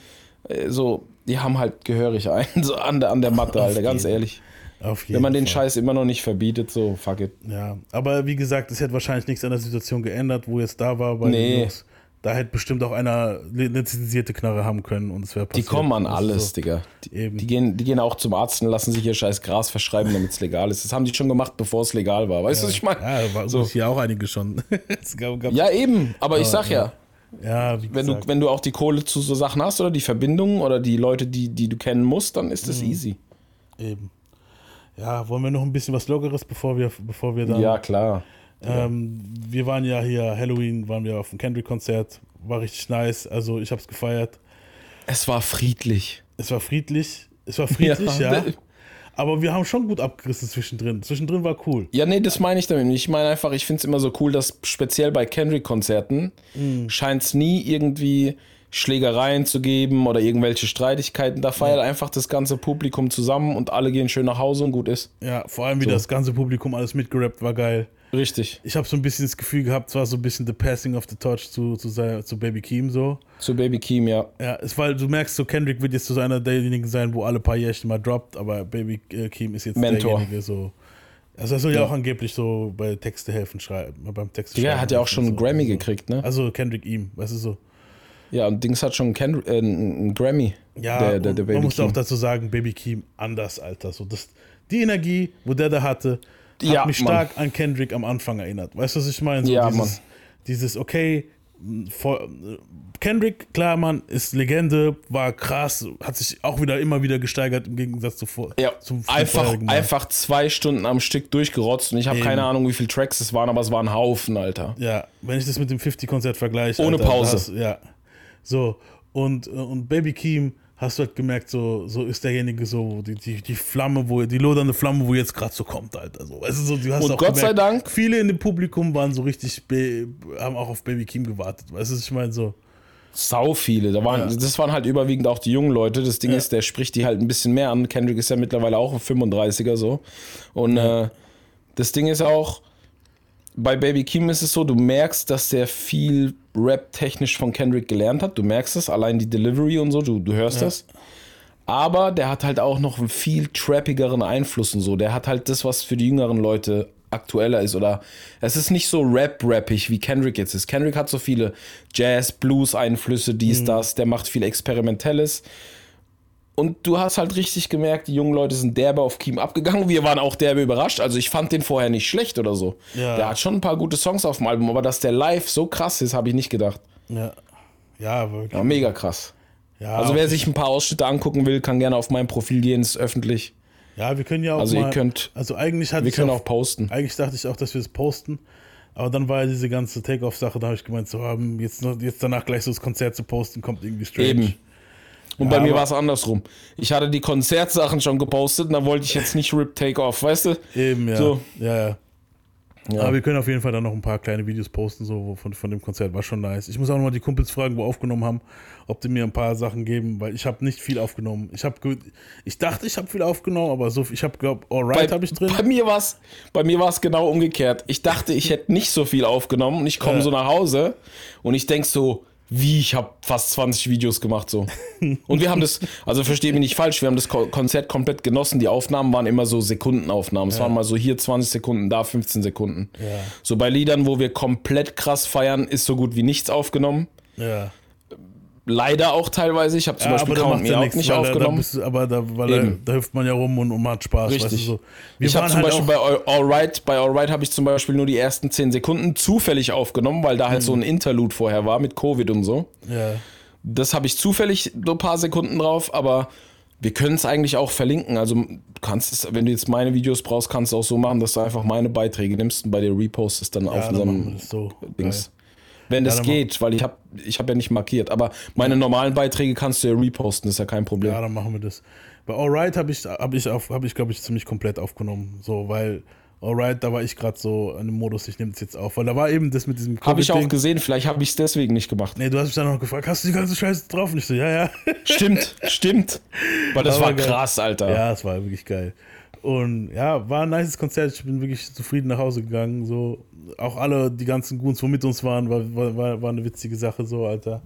äh, so, die haben halt gehörig einen, so an der, an der Matte, Alter, ganz jeden. ehrlich. Auf jeden Wenn man den Fall. Scheiß immer noch nicht verbietet, so fuck it. Ja, aber wie gesagt, es hätte wahrscheinlich nichts an der Situation geändert, wo jetzt da war. Weil nee. Jungs, da hätte bestimmt auch einer eine lizenzierte Knarre haben können und es wäre passiert. Die kommen an alles, so. Digga. Die, die, gehen, die gehen auch zum Arzt und lassen sich ihr scheiß Gras verschreiben, damit es legal ist. Das haben die schon gemacht, bevor es legal war. Weißt du, ja, was ich meine? Ja, war so. hier auch einige schon. gab, gab ja, eben. Aber ich sag ja. Ja, wenn du, wenn du auch die Kohle zu so Sachen hast oder die Verbindungen oder die Leute, die, die du kennen musst, dann ist das mhm. easy. Eben. Ja, wollen wir noch ein bisschen was Lockeres, bevor wir, bevor wir dann. Ja, klar. Ähm, wir waren ja hier, Halloween waren wir auf dem Kendrick-Konzert, war richtig nice, also ich hab's gefeiert. Es war friedlich. Es war friedlich, es war friedlich, ja. ja. Aber wir haben schon gut abgerissen zwischendrin. Zwischendrin war cool. Ja, nee, das meine ich damit. Ich meine einfach, ich finde es immer so cool, dass speziell bei Kendrick-Konzerten mhm. scheint es nie irgendwie Schlägereien zu geben oder irgendwelche Streitigkeiten. Da feiert ja. einfach das ganze Publikum zusammen und alle gehen schön nach Hause und gut ist. Ja, vor allem wie so. das ganze Publikum alles mitgerappt war geil. Richtig. Ich habe so ein bisschen das Gefühl gehabt, es war so ein bisschen the passing of the torch zu, zu, zu Baby Keem so. Zu Baby Keem, ja. Ja, es war, du merkst so, Kendrick wird jetzt so einer derjenigen sein, wo alle paar Jährchen mal droppt, aber Baby äh, Keem ist jetzt Mentor. derjenige so. Also er soll ja. ja auch angeblich so bei Texte helfen schreiben, beim Texte Ja, er hat ja auch schon einen so. Grammy gekriegt, ne? Also Kendrick ihm, weißt du so. Ja, und Dings hat schon einen, äh, einen Grammy. Ja, der, der, der man muss Keem. auch dazu sagen, Baby Keem anders, Alter. So das, die Energie, wo der da hatte, hat ja, mich stark Mann. an Kendrick am Anfang erinnert. Weißt du, was ich meine? So ja, dieses, Mann. Dieses, okay, vor, Kendrick, klar, Mann, ist Legende, war krass, hat sich auch wieder immer wieder gesteigert im Gegensatz zuvor. Ja, zum, zum einfach, einfach zwei Stunden am Stück durchgerotzt und ich habe keine Ahnung, wie viele Tracks es waren, aber es waren ein Haufen, Alter. Ja, wenn ich das mit dem 50-Konzert vergleiche. Ohne Alter, Pause. Das, ja. So, und, und Baby Keem hast du halt gemerkt, so, so ist derjenige so, die, die, die Flamme, wo, die lodernde Flamme, wo jetzt gerade so kommt, Alter. So, du, so, du hast und auch Gott gemerkt, sei Dank. Viele in dem Publikum waren so richtig, haben auch auf Baby Keem gewartet. Weißt du, ich meine, so. Sau viele. Da waren, ja. Das waren halt überwiegend auch die jungen Leute. Das Ding ja. ist, der spricht die halt ein bisschen mehr an. Kendrick ist ja mittlerweile auch ein 35er so. Und ja. äh, das Ding ist auch, bei Baby Kim ist es so, du merkst, dass der viel Rap-technisch von Kendrick gelernt hat. Du merkst es, allein die Delivery und so, du, du hörst das. Aber der hat halt auch noch einen viel trappigeren Einfluss und so. Der hat halt das, was für die jüngeren Leute aktueller ist. Oder es ist nicht so rap-rappig, wie Kendrick jetzt ist. Kendrick hat so viele Jazz, Blues-Einflüsse, dies, mhm. das. Der macht viel Experimentelles. Und du hast halt richtig gemerkt, die jungen Leute sind derbe auf Keem abgegangen. Wir waren auch derbe überrascht. Also ich fand den vorher nicht schlecht oder so. Ja. Der hat schon ein paar gute Songs auf dem Album, aber dass der live so krass ist, habe ich nicht gedacht. Ja. Ja, wirklich. Ja, mega krass. Ja, also wer sich ein paar Ausschnitte angucken will, kann gerne auf mein Profil gehen, ist öffentlich. Ja, wir können ja auch also mal, ihr könnt, also eigentlich hatte wir können auch, auch posten. Eigentlich dachte ich auch, dass wir es posten, aber dann war ja diese ganze Take-Off-Sache, da habe ich gemeint, so haben jetzt, jetzt danach gleich so das Konzert zu posten, kommt irgendwie strange. Eben. Und ja, bei mir war es andersrum. Ich hatte die Konzertsachen schon gepostet und da wollte ich jetzt nicht Rip Take-Off, weißt du? Eben, ja. So. Ja, ja. Ja. Aber wir können auf jeden Fall dann noch ein paar kleine Videos posten, so von, von dem Konzert. War schon nice. Ich muss auch noch mal die Kumpels fragen, wo aufgenommen haben, ob die mir ein paar Sachen geben, weil ich habe nicht viel aufgenommen. Ich habe, ich dachte, ich habe viel aufgenommen, aber so, ich habe glaube, Alright habe ich drin. Bei mir war es, bei mir war es genau umgekehrt. Ich dachte, ich hätte nicht so viel aufgenommen und ich komme äh. so nach Hause und ich denk so, wie, ich habe fast 20 Videos gemacht so. Und wir haben das, also verstehe mich nicht falsch, wir haben das Konzert komplett genossen. Die Aufnahmen waren immer so Sekundenaufnahmen. Es ja. waren mal so hier 20 Sekunden, da 15 Sekunden. Ja. So bei Liedern, wo wir komplett krass feiern, ist so gut wie nichts aufgenommen. Ja. Leider auch teilweise. Ich habe zum ja, Beispiel Count Me Out nicht aufgenommen. Da, da aber da, weil da, hilft man ja rum und, und hat Spaß. Richtig. Weißt du, so. ich habe zum halt Beispiel bei Alright, bei Alright habe ich zum Beispiel nur die ersten 10 Sekunden zufällig aufgenommen, weil da halt mhm. so ein Interlude vorher war mit Covid und so. Ja. Das habe ich zufällig so ein paar Sekunden drauf, aber wir können es eigentlich auch verlinken. Also du kannst es, wenn du jetzt meine Videos brauchst, kannst du auch so machen, dass du einfach meine Beiträge nimmst und bei dir repostest dann ja, auf unserem so. Dings. Geil. Wenn das ja, geht, weil ich habe ich hab ja nicht markiert. Aber meine normalen Beiträge kannst du ja reposten, ist ja kein Problem. Ja, dann machen wir das. Bei Alright habe ich, hab ich, hab ich glaube ich, ziemlich komplett aufgenommen. So, weil Alright, da war ich gerade so in dem Modus, ich nehme es jetzt auf. Weil da war eben das mit diesem Habe ich auch gesehen, vielleicht habe ich es deswegen nicht gemacht. Nee, du hast mich dann noch gefragt, hast du die ganze Scheiße drauf? Und ich so, ja, ja. Stimmt, stimmt. Weil das, das war, war krass, Alter. Ja, es war wirklich geil. Und ja, war ein nices Konzert. Ich bin wirklich zufrieden nach Hause gegangen. So, auch alle, die ganzen Goons, wo mit uns waren, war, war, war eine witzige Sache, so, Alter.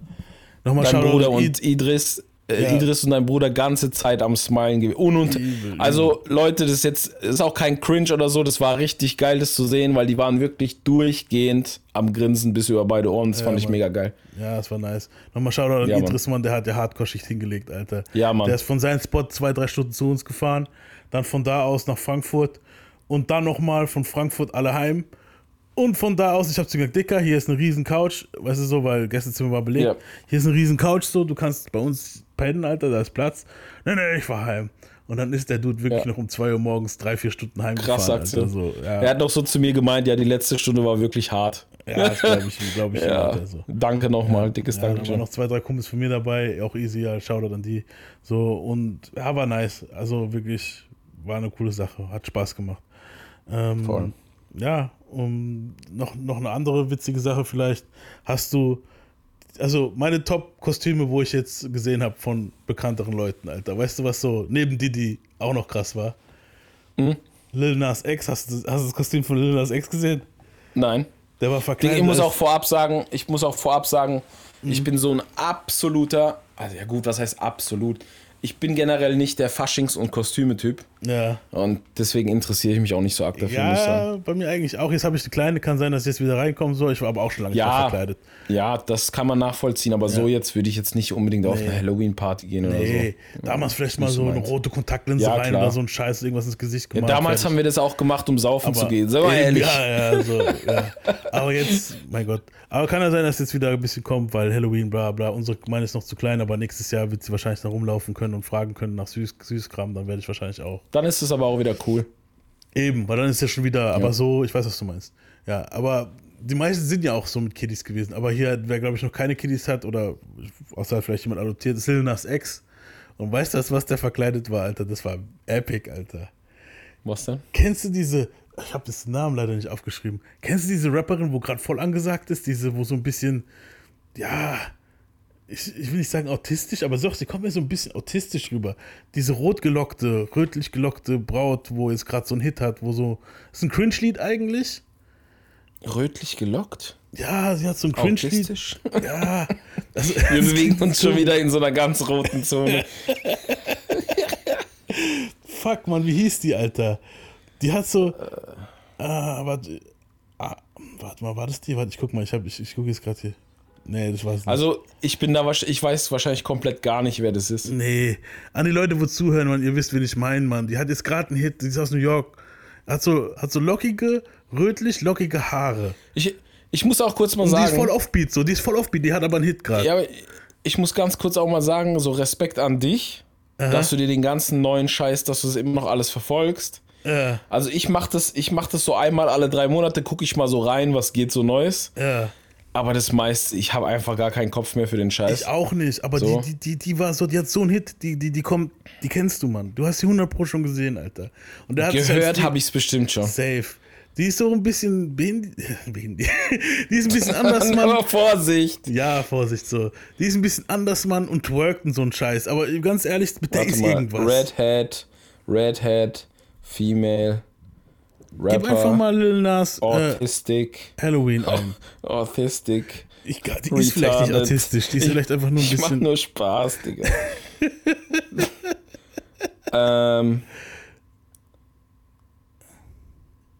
Nochmal Dein Bruder und Idris, äh, ja. Idris und dein Bruder ganze Zeit am Smilen gewesen. Und, und also Leute, das ist jetzt ist auch kein Cringe oder so, das war richtig geil, das zu sehen, weil die waren wirklich durchgehend am Grinsen bis über beide Ohren. Das ja, fand ich Mann. mega geil. Ja, das war nice. Nochmal Shoutout an ja, Idris, Mann, der hat ja Hardcore-Schicht hingelegt, Alter. Ja, Mann. Der ist von seinem Spot zwei, drei Stunden zu uns gefahren, dann von da aus nach Frankfurt und dann nochmal von Frankfurt alle heim und von da aus, ich habe zu gesagt, Dicker, hier ist eine riesen Couch, weißt du so, weil Gästezimmer war belegt. Ja. Hier ist eine riesen Couch, so, du kannst bei uns pennen, Alter, da ist Platz. Nee, nee, ich fahr heim. Und dann ist der Dude wirklich ja. noch um 2 Uhr morgens drei, vier Stunden heimgefahren. Krass Aktion. So, ja. Er hat noch so zu mir gemeint, ja, die letzte Stunde war wirklich hart. Ja, das glaube ich, glaube ich. ja. Also. Danke nochmal, dickes ja, Dankeschön. Da waren noch zwei, drei Kumpels von mir dabei, auch easy, ja, Shoutout an die. So, und ja, war nice. Also wirklich, war eine coole Sache, hat Spaß gemacht. Ähm, Voll. Ja, um noch, noch eine andere witzige Sache vielleicht. Hast du, also meine Top-Kostüme, wo ich jetzt gesehen habe von bekannteren Leuten, Alter. Weißt du, was so neben Didi auch noch krass war? Mhm. Lil Nas X, hast du, hast du das Kostüm von Lil Nas X gesehen? Nein. Der war verkleidet. Ich muss auch vorab sagen, ich muss auch vorab sagen, mhm. ich bin so ein absoluter, also ja gut, was heißt absolut? ich bin generell nicht der Faschings- und Kostüme-Typ. Ja. Und deswegen interessiere ich mich auch nicht so arg dafür. Ja, bei mir eigentlich auch. Jetzt habe ich eine kleine, kann sein, dass ich jetzt wieder reinkommen soll. Ich war aber auch schon lange ja, verkleidet. Ja, das kann man nachvollziehen, aber ja. so jetzt würde ich jetzt nicht unbedingt nee. auf eine Halloween-Party gehen nee. oder so. Damals vielleicht mal so eine rote Kontaktlinse ja, rein klar. oder so ein Scheiß, irgendwas ins Gesicht gemacht. Ja, damals fertig. haben wir das auch gemacht, um saufen aber zu gehen. Sind wir ehrlich. Ja, ja, so, ja. Aber jetzt, mein Gott. Aber kann ja sein, dass jetzt wieder ein bisschen kommt, weil Halloween, bla bla. Unsere meine ist noch zu klein, aber nächstes Jahr wird sie wahrscheinlich noch rumlaufen können und fragen können nach Süß, Süßkram. Dann werde ich wahrscheinlich auch. Dann ist es aber auch wieder cool. Eben, weil dann ist ja schon wieder, aber so, ich weiß, was du meinst. Ja, aber die meisten sind ja auch so mit Kiddies gewesen. Aber hier, wer glaube ich noch keine Kiddies hat oder außer vielleicht jemand adoptiert, ist Lil Nas Ex. Und weißt du, was der verkleidet war, Alter? Das war epic, Alter. Was denn? Kennst du diese, ich habe das Namen leider nicht aufgeschrieben. Kennst du diese Rapperin, wo gerade voll angesagt ist? Diese, wo so ein bisschen, ja, ich, ich will nicht sagen autistisch, aber doch, sie kommt mir so ein bisschen autistisch rüber. Diese rotgelockte, rötlich gelockte Braut, wo jetzt gerade so ein Hit hat, wo so, ist ein Cringe-Lied eigentlich? Rötlich gelockt? Ja, sie hat so ein Cringe-Lied. Ja. Also, Wir bewegen uns schon wieder in so einer ganz roten Zone. Fuck, man, wie hieß die, Alter? Die hat so. Ah, warte. Ah, warte mal, war das die? Warte, ich guck mal, ich, ich, ich gucke jetzt gerade hier. Nee, das weiß ich nicht. Also, ich bin da ich weiß wahrscheinlich komplett gar nicht, wer das ist. Nee. An die Leute, wo zuhören, man, ihr wisst, wen ich meine, Mann. Die hat jetzt gerade einen Hit, die ist aus New York. Hat so, hat so lockige, rötlich lockige Haare. Ich, ich muss auch kurz mal Und sagen. Die ist voll offbeat, so. Die ist voll offbeat, die hat aber einen Hit gerade. Ja, aber ich muss ganz kurz auch mal sagen, so Respekt an dich, Aha. dass du dir den ganzen neuen Scheiß, dass du es immer noch alles verfolgst. Ja. Also ich mach das, ich mach das so einmal alle drei Monate, gucke ich mal so rein, was geht so Neues. Ja. Aber das meiste, ich habe einfach gar keinen Kopf mehr für den Scheiß. Ich auch nicht, aber so. die, die, die, war so, die hat so einen Hit, die, die, die kommt, die kennst du, Mann. Du hast die 100 Pro schon gesehen, Alter. Und der Gehört habe ich es bestimmt schon. Safe. Die ist so ein bisschen behindert. die ist ein bisschen anders, Mann. Aber Vorsicht. Ja, Vorsicht so. Die ist ein bisschen anders, Mann, und twerkt und so ein Scheiß. Aber ganz ehrlich, mit der ist irgendwas. Red Hat, Red Hat, Female. Rapper, Gib einfach mal Lil Nas äh, Autistic. Halloween ein. Autistic. Ich, die retarded. ist vielleicht nicht autistisch, die ist vielleicht einfach nur ein bisschen. Ich mach nur Spaß, Digga. ähm,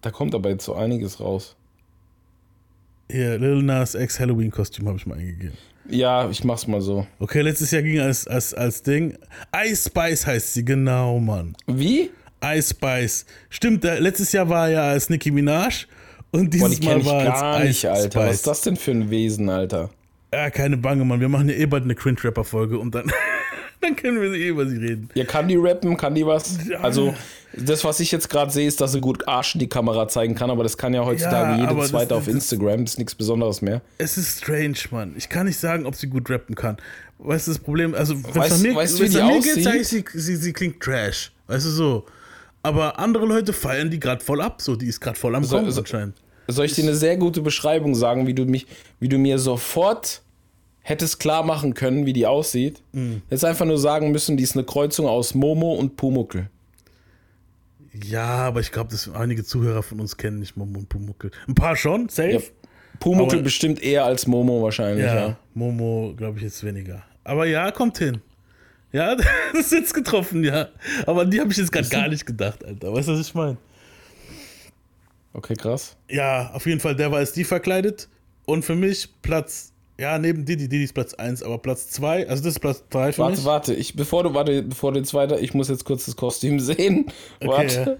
da kommt aber jetzt so einiges raus. Hier, Lil Nas Ex Halloween-Kostüm habe ich mal eingegeben. Ja, ich mach's mal so. Okay, letztes Jahr ging als, als, als Ding. Ice Spice heißt sie, genau, Mann. Wie? Ice Spice. Stimmt, letztes Jahr war ja als Nicki Minaj und dieses Boah, Mal war ich gar als nicht, Ice Alter. Spice. Was ist das denn für ein Wesen, Alter? Ja, keine Bange, Mann. Wir machen ja eh bald eine Cringe-Rapper-Folge und dann, dann können wir eh über sie reden. Ja, kann die rappen? Kann die was? Also, das, was ich jetzt gerade sehe, ist, dass sie gut Arsch in die Kamera zeigen kann, aber das kann ja heutzutage ja, jede zweite das, auf Instagram. Das ist nichts Besonderes mehr. Es ist strange, Mann. Ich kann nicht sagen, ob sie gut rappen kann. Weißt du, das Problem, also, wenn es an mir, weißt, wie die mir geht, sage ich, sie, sie, sie klingt trash. Weißt du, so. Aber andere Leute feiern die gerade voll ab, so die ist gerade voll am Kommen so, anscheinend. Soll ich dir eine sehr gute Beschreibung sagen, wie du mich, wie du mir sofort hättest klar machen können, wie die aussieht? Mhm. Jetzt einfach nur sagen müssen, die ist eine Kreuzung aus Momo und Pumuckel. Ja, aber ich glaube, dass einige Zuhörer von uns kennen nicht Momo und Pumuckel. Ein paar schon, safe. Ja, Pumuckel bestimmt eher als Momo wahrscheinlich. Ja, ja. Momo glaube ich jetzt weniger. Aber ja, kommt hin. Ja, das ist jetzt getroffen, ja. Aber an die habe ich jetzt gerade gar nicht gedacht, Alter. Weißt du, was ich meine? Okay, krass. Ja, auf jeden Fall, der war als die verkleidet. Und für mich Platz, ja, neben Didi, Didi ist Platz 1, aber Platz 2, also das ist Platz 3 für warte, mich. Warte, warte, bevor du, warte, bevor du jetzt weiter, ich muss jetzt kurz das Kostüm sehen. Okay, warte.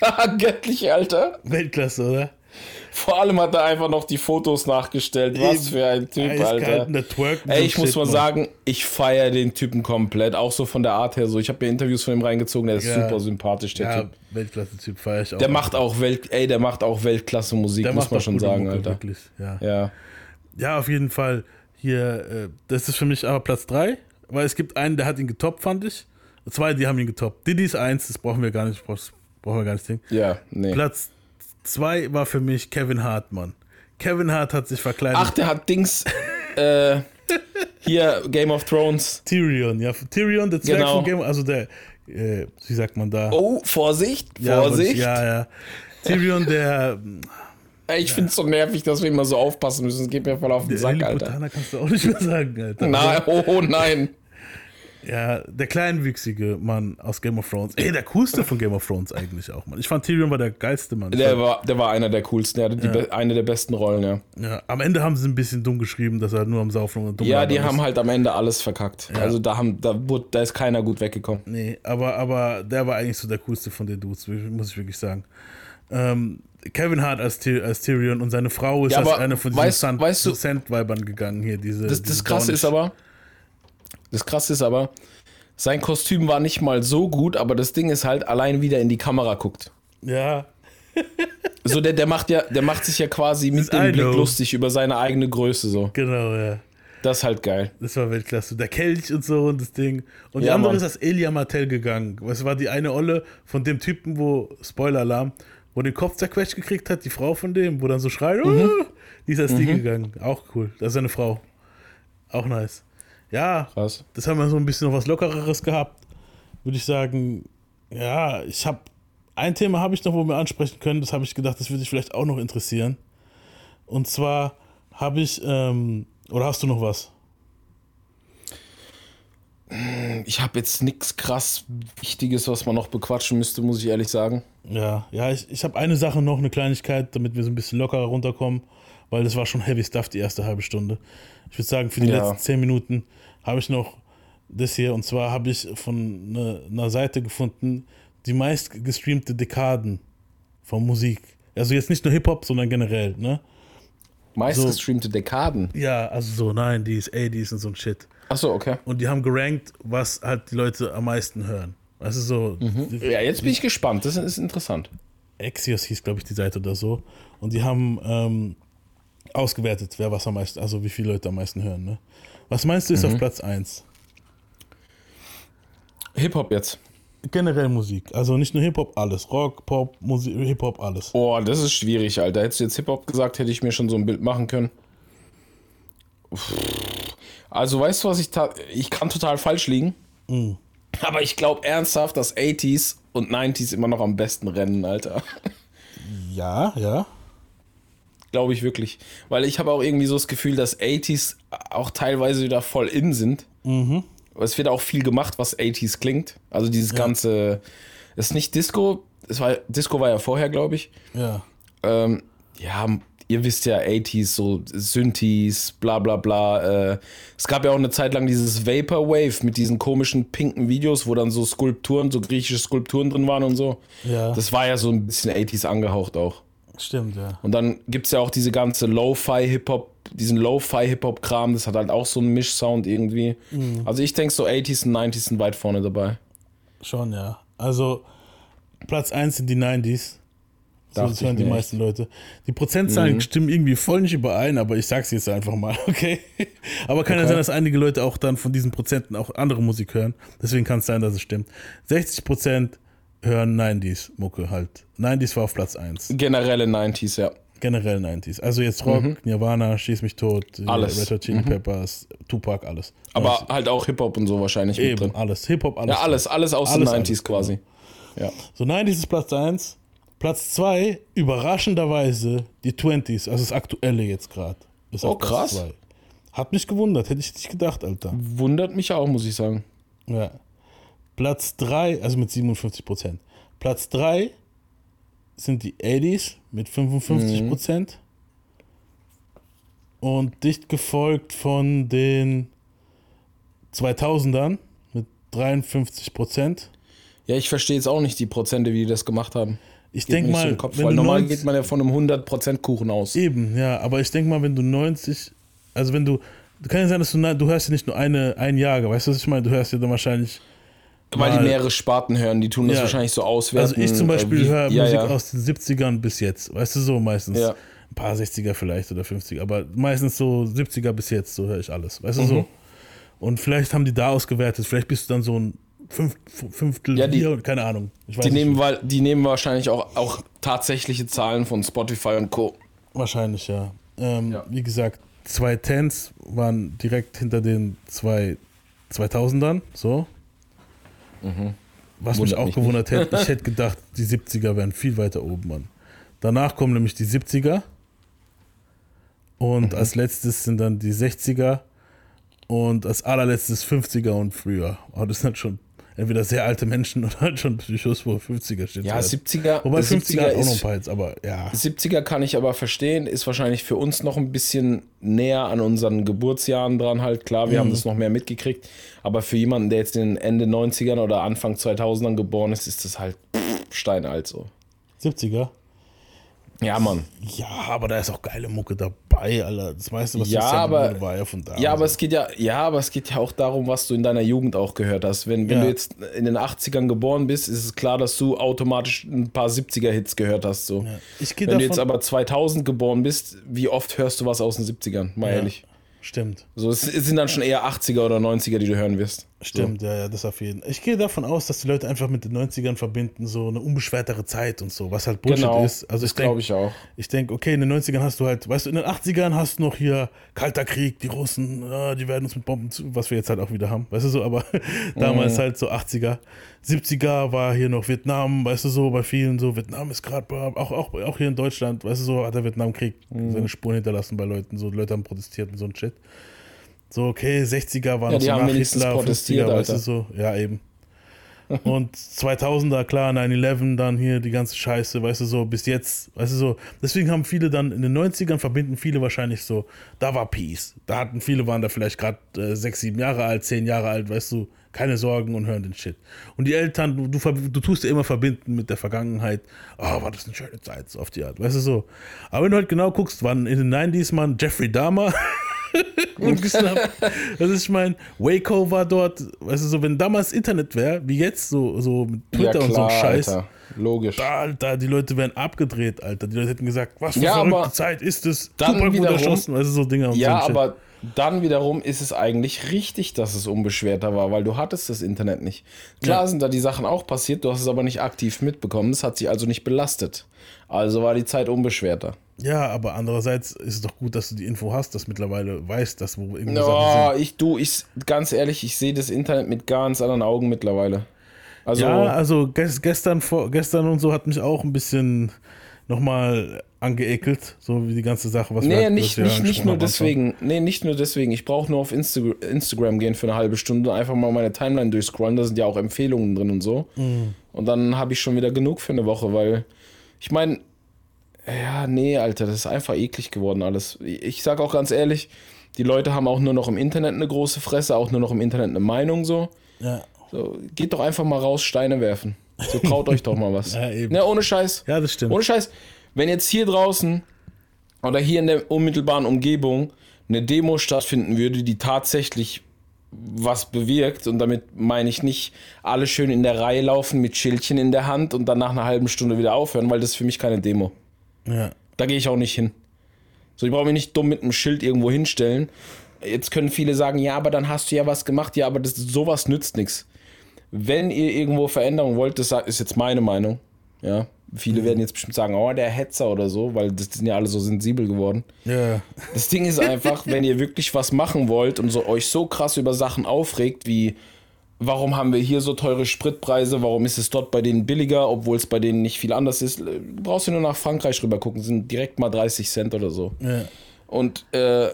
Ja. Göttlich, Alter. Weltklasse, oder? Vor allem hat er einfach noch die Fotos nachgestellt. Was für ein Typ, Alter. Ey, ich muss mal sagen, ich feiere den Typen komplett. Auch so von der Art her so. Ich habe mir Interviews von ihm reingezogen, der ist ja. super sympathisch, der ja, Typ. Weltklasse-Typ feiere ich auch. Der macht auch Welt, ey, der macht auch Weltklasse-Musik, muss man schon sagen, Mucke, Alter. Wirklich, ja. ja. Ja, auf jeden Fall. Hier, äh, das ist für mich aber Platz 3, weil es gibt einen, der hat ihn getoppt, fand ich. Zwei, die haben ihn getoppt. Diddy ist eins, das brauchen wir gar nicht, brauchen wir gar nicht denken. Ja, nee. Platz zwei war für mich Kevin Hart, Mann. Kevin Hart hat sich verkleidet. Ach, der hat Dings. äh, hier, Game of Thrones. Tyrion, ja. Tyrion, der Zwerg genau. von Game also der, äh, wie sagt man da? Oh, Vorsicht, Vorsicht. Ja, ja. ja. Tyrion, der. Ich ja. finde es so nervig, dass wir immer so aufpassen müssen. Es geht mir voll auf den Sack, Alter. kannst du auch nicht mehr sagen, Alter. Nein, oh, oh nein. Ja, der kleinwüchsige Mann aus Game of Thrones. Ey, der coolste von Game of Thrones eigentlich auch, Mann. Ich fand Tyrion war der geilste Mann. Der war, der war einer der coolsten, der hatte ja. eine der besten Rollen, ja. Ja, am Ende haben sie ein bisschen dumm geschrieben, dass er nur am Saufen und dumm Ja, die haben halt am Ende alles verkackt. Ja. Also da, haben, da, wurde, da ist keiner gut weggekommen. Nee, aber, aber der war eigentlich so der coolste von den Dudes, muss ich wirklich sagen. Ähm, Kevin Hart als, als Tyrion und seine Frau ist ja, als eine von diesen weißt, weißt du, Sand-Weibern gegangen hier. Diese, das, das Krasse ist aber, das Krasse ist aber, sein Kostüm war nicht mal so gut, aber das Ding ist halt, allein wieder in die Kamera guckt. Ja. so, der, der macht ja, der macht sich ja quasi mit dem Blick lustig über seine eigene Größe so. Genau, ja. Das ist halt geil. Das war Weltklasse. Der Kelch und so und das Ding. Und ja, die andere Mann. ist als Elia Martell gegangen. Es war die eine Olle von dem Typen, wo, Spoiler-Alarm, wo den Kopf zerquetscht gekriegt hat, die Frau von dem, wo dann so schreit, mhm. oh, die ist als mhm. die gegangen. Auch cool. Das ist seine Frau. Auch nice. Ja, Krass. das haben wir so ein bisschen noch was Lockereres gehabt. Würde ich sagen, ja, ich habe ein Thema habe ich noch, wo wir ansprechen können. Das habe ich gedacht, das würde dich vielleicht auch noch interessieren. Und zwar habe ich, ähm, oder hast du noch was? Ich habe jetzt nichts krass Wichtiges, was man noch bequatschen müsste, muss ich ehrlich sagen. Ja, ja, ich, ich habe eine Sache noch, eine Kleinigkeit, damit wir so ein bisschen lockerer runterkommen, weil das war schon heavy stuff die erste halbe Stunde. Ich würde sagen, für die ja. letzten zehn Minuten habe ich noch das hier. Und zwar habe ich von ne, einer Seite gefunden, die meist gestreamte Dekaden von Musik. Also jetzt nicht nur Hip-Hop, sondern generell, ne? Meist so, gestreamte Dekaden? Ja, also so 90s, 80s und so ein Shit. Achso, okay. Und die haben gerankt, was halt die Leute am meisten hören. Ist so. Mhm. Ja, jetzt bin ich gespannt. Das ist interessant. Axios hieß, glaube ich, die Seite oder so. Und die haben ähm, ausgewertet, wer was am meisten, also wie viele Leute am meisten hören. Ne? Was meinst du ist mhm. auf Platz 1? Hip-Hop jetzt. Generell Musik. Also nicht nur Hip-Hop, alles. Rock, Pop, Musik, Hip-Hop, alles. Boah, das ist schwierig, Alter. Hättest du jetzt Hip-Hop gesagt, hätte ich mir schon so ein Bild machen können. Also, weißt du, was ich. Ich kann total falsch liegen. Mhm. Aber ich glaube ernsthaft, dass 80s und 90s immer noch am besten rennen, Alter. Ja, ja. Glaube ich wirklich. Weil ich habe auch irgendwie so das Gefühl, dass 80s auch teilweise wieder voll in sind. Mhm. Es wird auch viel gemacht, was 80s klingt. Also dieses ja. ganze. Es ist nicht Disco. Es war, Disco war ja vorher, glaube ich. Ja. Ähm, ja, ihr wisst ja, 80s, so Synthes, bla bla bla. Äh, es gab ja auch eine Zeit lang dieses Vaporwave mit diesen komischen pinken Videos, wo dann so Skulpturen, so griechische Skulpturen drin waren und so. Ja. Das war ja so ein bisschen 80s angehaucht auch. Stimmt, ja. Und dann gibt es ja auch diese ganze Lo-Fi-Hip-Hop, diesen Lo-Fi-Hip-Hop-Kram, das hat halt auch so einen Mischsound irgendwie. Mhm. Also ich denke so 80s und 90s sind weit vorne dabei. Schon, ja. Also Platz 1 sind die 90s. So, das hören die meisten Leute. Die Prozentzahlen mhm. stimmen irgendwie voll nicht überein, aber ich sag's jetzt einfach mal, okay? Aber kann okay. ja sein, dass einige Leute auch dann von diesen Prozenten auch andere Musik hören. Deswegen kann es sein, dass es stimmt. 60 Prozent hören 90s Mucke halt. 90s war auf Platz 1. Generelle 90s, ja. Generell 90s. Also jetzt Rock, mhm. Nirvana, Schieß mich tot, äh, alles. Red Hot Chili mhm. Peppers, Tupac, alles. Aber alles. halt auch Hip-Hop und so wahrscheinlich Eben, drin. alles. Hip-Hop, alles. Ja, alles, alles aus alles, den 90s alles, quasi. Genau. Ja. So 90s ist Platz 1. Platz 2, überraschenderweise die 20s, also das aktuelle jetzt gerade. Oh, krass. Hat mich gewundert, hätte ich nicht gedacht, Alter. Wundert mich auch, muss ich sagen. Ja. Platz 3, also mit 57 Prozent. Platz 3 sind die 80s mit 55 Prozent. Mhm. Und dicht gefolgt von den 2000ern mit 53 Prozent. Ja, ich verstehe jetzt auch nicht die Prozente, wie die das gemacht haben. Ich denke mal, Kopf, weil normal 90, geht man ja von einem 100% Kuchen aus. Eben, ja, aber ich denke mal, wenn du 90, also wenn du, kann ja sein, dass du, du hörst ja nicht nur eine, ein Jahr, weißt du, was ich meine? Du hörst ja dann wahrscheinlich. Weil die mehrere Sparten hören, die tun das ja, wahrscheinlich so auswerten. Also ich zum Beispiel äh, höre ja, Musik ja. aus den 70ern bis jetzt, weißt du, so meistens. Ja. Ein paar 60er vielleicht oder 50er, aber meistens so 70er bis jetzt, so höre ich alles, weißt du, mhm. so. Und vielleicht haben die da ausgewertet, vielleicht bist du dann so ein Fünf, Fünftel, ja, die, hier, keine Ahnung. die, nehmen, weil, die nehmen wahrscheinlich auch, auch tatsächliche Zahlen von Spotify und Co. Wahrscheinlich, ja. Ähm, ja. Wie gesagt, zwei Tens waren direkt hinter den zwei 2000ern, so. Mhm. Was Wundert mich auch mich gewundert nicht. hätte, ich hätte gedacht, die 70er wären viel weiter oben, Mann. Danach kommen nämlich die 70er. Und mhm. als letztes sind dann die 60er. Und als allerletztes 50er und früher. Aber oh, das sind schon entweder sehr alte Menschen oder halt schon Psychos, wo 50er steht. Ja, 70er. Wobei 50er, 50er auch noch ein paar jetzt, aber ja. 70er kann ich aber verstehen, ist wahrscheinlich für uns noch ein bisschen näher an unseren Geburtsjahren dran halt. Klar, wir mhm. haben das noch mehr mitgekriegt, aber für jemanden, der jetzt in den Ende 90ern oder Anfang 2000ern geboren ist, ist das halt steinalt so. 70er? Ja, Mann. Ja, aber da ist auch geile Mucke dabei, Alter. Das meiste, was ja, ich aber, war ja von da. Ja, aber es geht ja, ja, aber es geht ja auch darum, was du in deiner Jugend auch gehört hast. Wenn, wenn ja. du jetzt in den 80ern geboren bist, ist es klar, dass du automatisch ein paar 70er-Hits gehört hast. So. Ja. wenn davon, du jetzt aber 2000 geboren bist, wie oft hörst du was aus den 70ern? Mal ehrlich. Stimmt. So, es sind dann schon eher 80er oder 90er, die du hören wirst. Stimmt, so. ja, ja, das auf jeden Fall. Ich gehe davon aus, dass die Leute einfach mit den 90ern verbinden, so eine unbeschwertere Zeit und so, was halt Bullshit genau, ist. Also das glaube ich auch. Ich denke, okay, in den 90ern hast du halt, weißt du, in den 80ern hast du noch hier Kalter Krieg, die Russen, äh, die werden uns mit Bomben zu, was wir jetzt halt auch wieder haben, weißt du so, aber damals mhm. halt so 80er. 70er war hier noch Vietnam, weißt du so, bei vielen so, Vietnam ist gerade, auch, auch, auch hier in Deutschland, weißt du so, hat der Vietnamkrieg mhm. seine Spuren hinterlassen bei Leuten, so Leute haben protestiert und so ein Shit. So, okay, 60er waren ja, so nach Hitler, 50er, weißt du so, ja eben. Und 2000er, klar, 9-11, dann hier die ganze Scheiße, weißt du so, bis jetzt, weißt du so. Deswegen haben viele dann in den 90ern verbinden viele wahrscheinlich so, da war Peace. Da hatten viele, waren da vielleicht gerade äh, sechs, sieben Jahre alt, zehn Jahre alt, weißt du, keine Sorgen und hören den Shit. Und die Eltern, du, du, du tust dir immer verbinden mit der Vergangenheit. Ah, oh, war das eine schöne Zeit, so auf die Art, weißt du so. Aber wenn du halt genau guckst, wann in den 90s, man, Jeffrey Dahmer und geschnappt. Also ich meine, Waco war dort, weißt du, so, wenn damals Internet wäre, wie jetzt, so, so mit Twitter ja, klar, und so Scheiß. Alter. Logisch. Da, Alter, die Leute wären abgedreht, Alter. Die Leute hätten gesagt, was für ja, verrückte Zeit ist es? Dann wiederum, erschossen, weißt du, so Dinger und Ja, so aber dann wiederum ist es eigentlich richtig, dass es unbeschwerter war, weil du hattest das Internet nicht. Klar ja. sind da die Sachen auch passiert, du hast es aber nicht aktiv mitbekommen. Es hat sich also nicht belastet. Also war die Zeit unbeschwerter. Ja, aber andererseits ist es doch gut, dass du die Info hast, dass du mittlerweile weißt, dass wo irgendwo no, ich du, ich ganz ehrlich, ich sehe das Internet mit ganz anderen Augen mittlerweile. Also ja, also gestern vor, gestern und so hat mich auch ein bisschen nochmal angeekelt, so wie die ganze Sache, was nee, wir nicht, nicht, nicht nur deswegen. Nee, nicht nur deswegen. Ich brauche nur auf Insta Instagram gehen für eine halbe Stunde und einfach mal meine Timeline durchscrollen. Da sind ja auch Empfehlungen drin und so. Mhm. Und dann habe ich schon wieder genug für eine Woche, weil ich meine, ja, nee, Alter, das ist einfach eklig geworden alles. Ich sag auch ganz ehrlich, die Leute haben auch nur noch im Internet eine große Fresse, auch nur noch im Internet eine Meinung so. Ja. So, geht doch einfach mal raus, Steine werfen. So traut euch doch mal was. Ja, eben. Ja, ohne Scheiß. Ja, das stimmt. Ohne Scheiß. Wenn jetzt hier draußen oder hier in der unmittelbaren Umgebung eine Demo stattfinden würde, die tatsächlich was bewirkt, und damit meine ich nicht alle schön in der Reihe laufen mit Schildchen in der Hand und dann nach einer halben Stunde wieder aufhören, weil das ist für mich keine Demo. Ja. Da gehe ich auch nicht hin. So, ich brauche mich nicht dumm mit einem Schild irgendwo hinstellen. Jetzt können viele sagen, ja, aber dann hast du ja was gemacht. Ja, aber das, sowas nützt nichts. Wenn ihr irgendwo Veränderung wollt, das ist jetzt meine Meinung. Ja, viele mhm. werden jetzt bestimmt sagen, oh, der Hetzer oder so, weil das sind ja alle so sensibel geworden. Ja. Das Ding ist einfach, wenn ihr wirklich was machen wollt und so, euch so krass über Sachen aufregt, wie warum haben wir hier so teure Spritpreise, warum ist es dort bei denen billiger, obwohl es bei denen nicht viel anders ist. Du brauchst du nur nach Frankreich rüber gucken, sind direkt mal 30 Cent oder so. Ja. Und äh,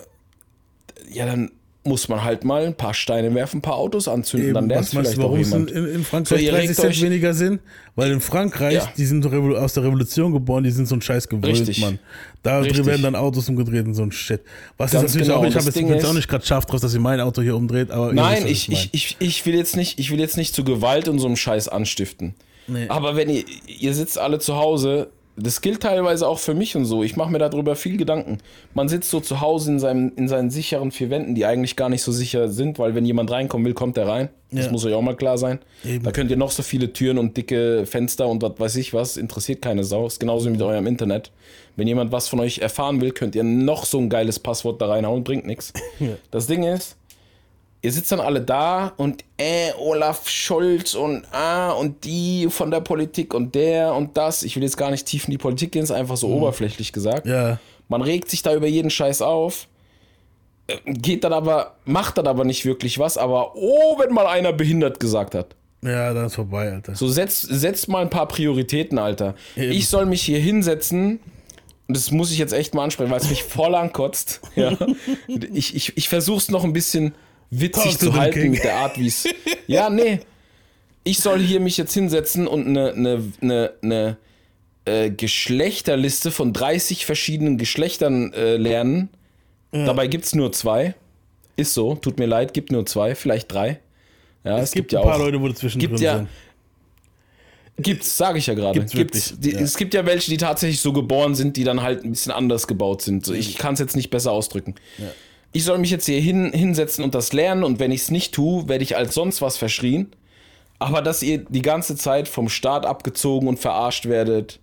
ja, dann muss man halt mal ein paar Steine werfen, ein paar Autos anzünden, Eben, dann lernt vielleicht warum es in, in, Frankreich so, 30 Cent weniger sind? Weil in Frankreich, ja. die sind aus der Revolution geboren, die sind so ein Scheiß gewöhnt, Mann. Da Richtig. werden dann Autos umgedreht und so ein Shit. Was Ganz ist natürlich genau. auch, ich habe jetzt, jetzt auch nicht gerade scharf drauf, dass ihr mein Auto hier umdreht, aber Nein, ich, ich, ich, ich, will jetzt nicht, ich will jetzt nicht zu Gewalt und so einem Scheiß anstiften. Nee. Aber wenn ihr, ihr sitzt alle zu Hause, das gilt teilweise auch für mich und so. Ich mache mir darüber viel Gedanken. Man sitzt so zu Hause in, seinem, in seinen sicheren vier Wänden, die eigentlich gar nicht so sicher sind, weil wenn jemand reinkommen will, kommt er rein. Das muss euch auch mal klar sein. Eben. Da könnt ihr noch so viele Türen und dicke Fenster und was weiß ich was, interessiert keine Sau. Ist genauso wie mit eurem Internet. Wenn jemand was von euch erfahren will, könnt ihr noch so ein geiles Passwort da reinhauen, bringt nichts. Ja. Das Ding ist, ihr sitzt dann alle da und äh, Olaf Scholz und ah und die von der Politik und der und das. Ich will jetzt gar nicht tief in die Politik gehen, ist einfach so mhm. oberflächlich gesagt. Ja. Man regt sich da über jeden Scheiß auf, äh, geht dann aber, macht dann aber nicht wirklich was, aber oh, wenn mal einer behindert gesagt hat. Ja, dann ist vorbei, Alter. So setzt, setzt mal ein paar Prioritäten, Alter. Eben. Ich soll mich hier hinsetzen und das muss ich jetzt echt mal ansprechen, weil es mich voll ankotzt. Ja. Ich, ich, ich versuche es noch ein bisschen witzig zu halten King. mit der Art, wie es. Ja, nee. Ich soll hier mich jetzt hinsetzen und eine, eine, eine, eine äh, Geschlechterliste von 30 verschiedenen Geschlechtern äh, lernen. Ja. Dabei gibt es nur zwei. Ist so, tut mir leid, gibt nur zwei, vielleicht drei. Ja, es, es gibt, gibt, ja ein paar auch, Leute, wo dazwischen gibt ja, sind. Gibt's, sage ich ja gerade. Gibt's, gibt's die, ja. Es gibt ja welche, die tatsächlich so geboren sind, die dann halt ein bisschen anders gebaut sind. Ich kann es jetzt nicht besser ausdrücken. Ja ich soll mich jetzt hier hin, hinsetzen und das lernen und wenn ich es nicht tue, werde ich als sonst was verschrien. Aber dass ihr die ganze Zeit vom Staat abgezogen und verarscht werdet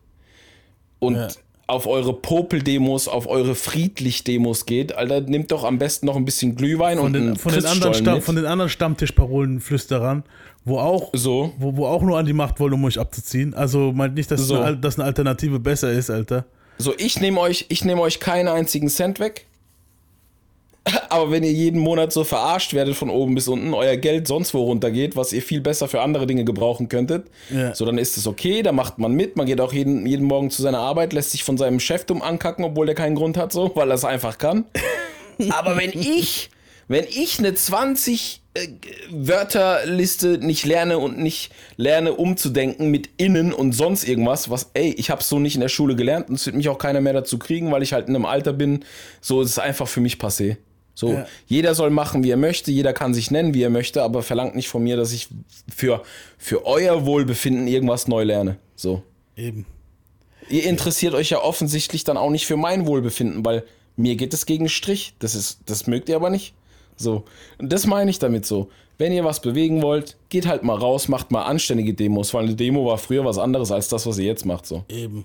und ja. auf eure Popel-Demos, auf eure Friedlich-Demos geht, Alter, nehmt doch am besten noch ein bisschen Glühwein von und den, von den anderen Stamm, Von den anderen Stammtischparolen-Flüsterern, wo auch, so. wo, wo auch nur an die Macht wollen, um euch abzuziehen. Also meint nicht, dass, so. eine, dass eine Alternative besser ist, Alter. So, ich nehme euch, nehm euch keinen einzigen Cent weg. Aber wenn ihr jeden Monat so verarscht werdet von oben bis unten, euer Geld sonst wo runtergeht, was ihr viel besser für andere Dinge gebrauchen könntet, ja. so dann ist es okay, da macht man mit, man geht auch jeden, jeden Morgen zu seiner Arbeit, lässt sich von seinem Chef dumm ankacken, obwohl der keinen Grund hat, so, weil er es einfach kann. Aber wenn ich, wenn ich eine 20 äh, Wörterliste nicht lerne und nicht lerne umzudenken mit innen und sonst irgendwas, was, ey, ich hab's so nicht in der Schule gelernt und es wird mich auch keiner mehr dazu kriegen, weil ich halt in einem Alter bin, so ist es einfach für mich passé. So, ja. jeder soll machen, wie er möchte, jeder kann sich nennen, wie er möchte, aber verlangt nicht von mir, dass ich für, für euer Wohlbefinden irgendwas neu lerne. So. Eben. Ihr interessiert ja. euch ja offensichtlich dann auch nicht für mein Wohlbefinden, weil mir geht es gegen Strich. Das ist, das mögt ihr aber nicht. So. Und das meine ich damit so. Wenn ihr was bewegen wollt, geht halt mal raus, macht mal anständige Demos, weil eine Demo war früher was anderes als das, was ihr jetzt macht. So. Eben.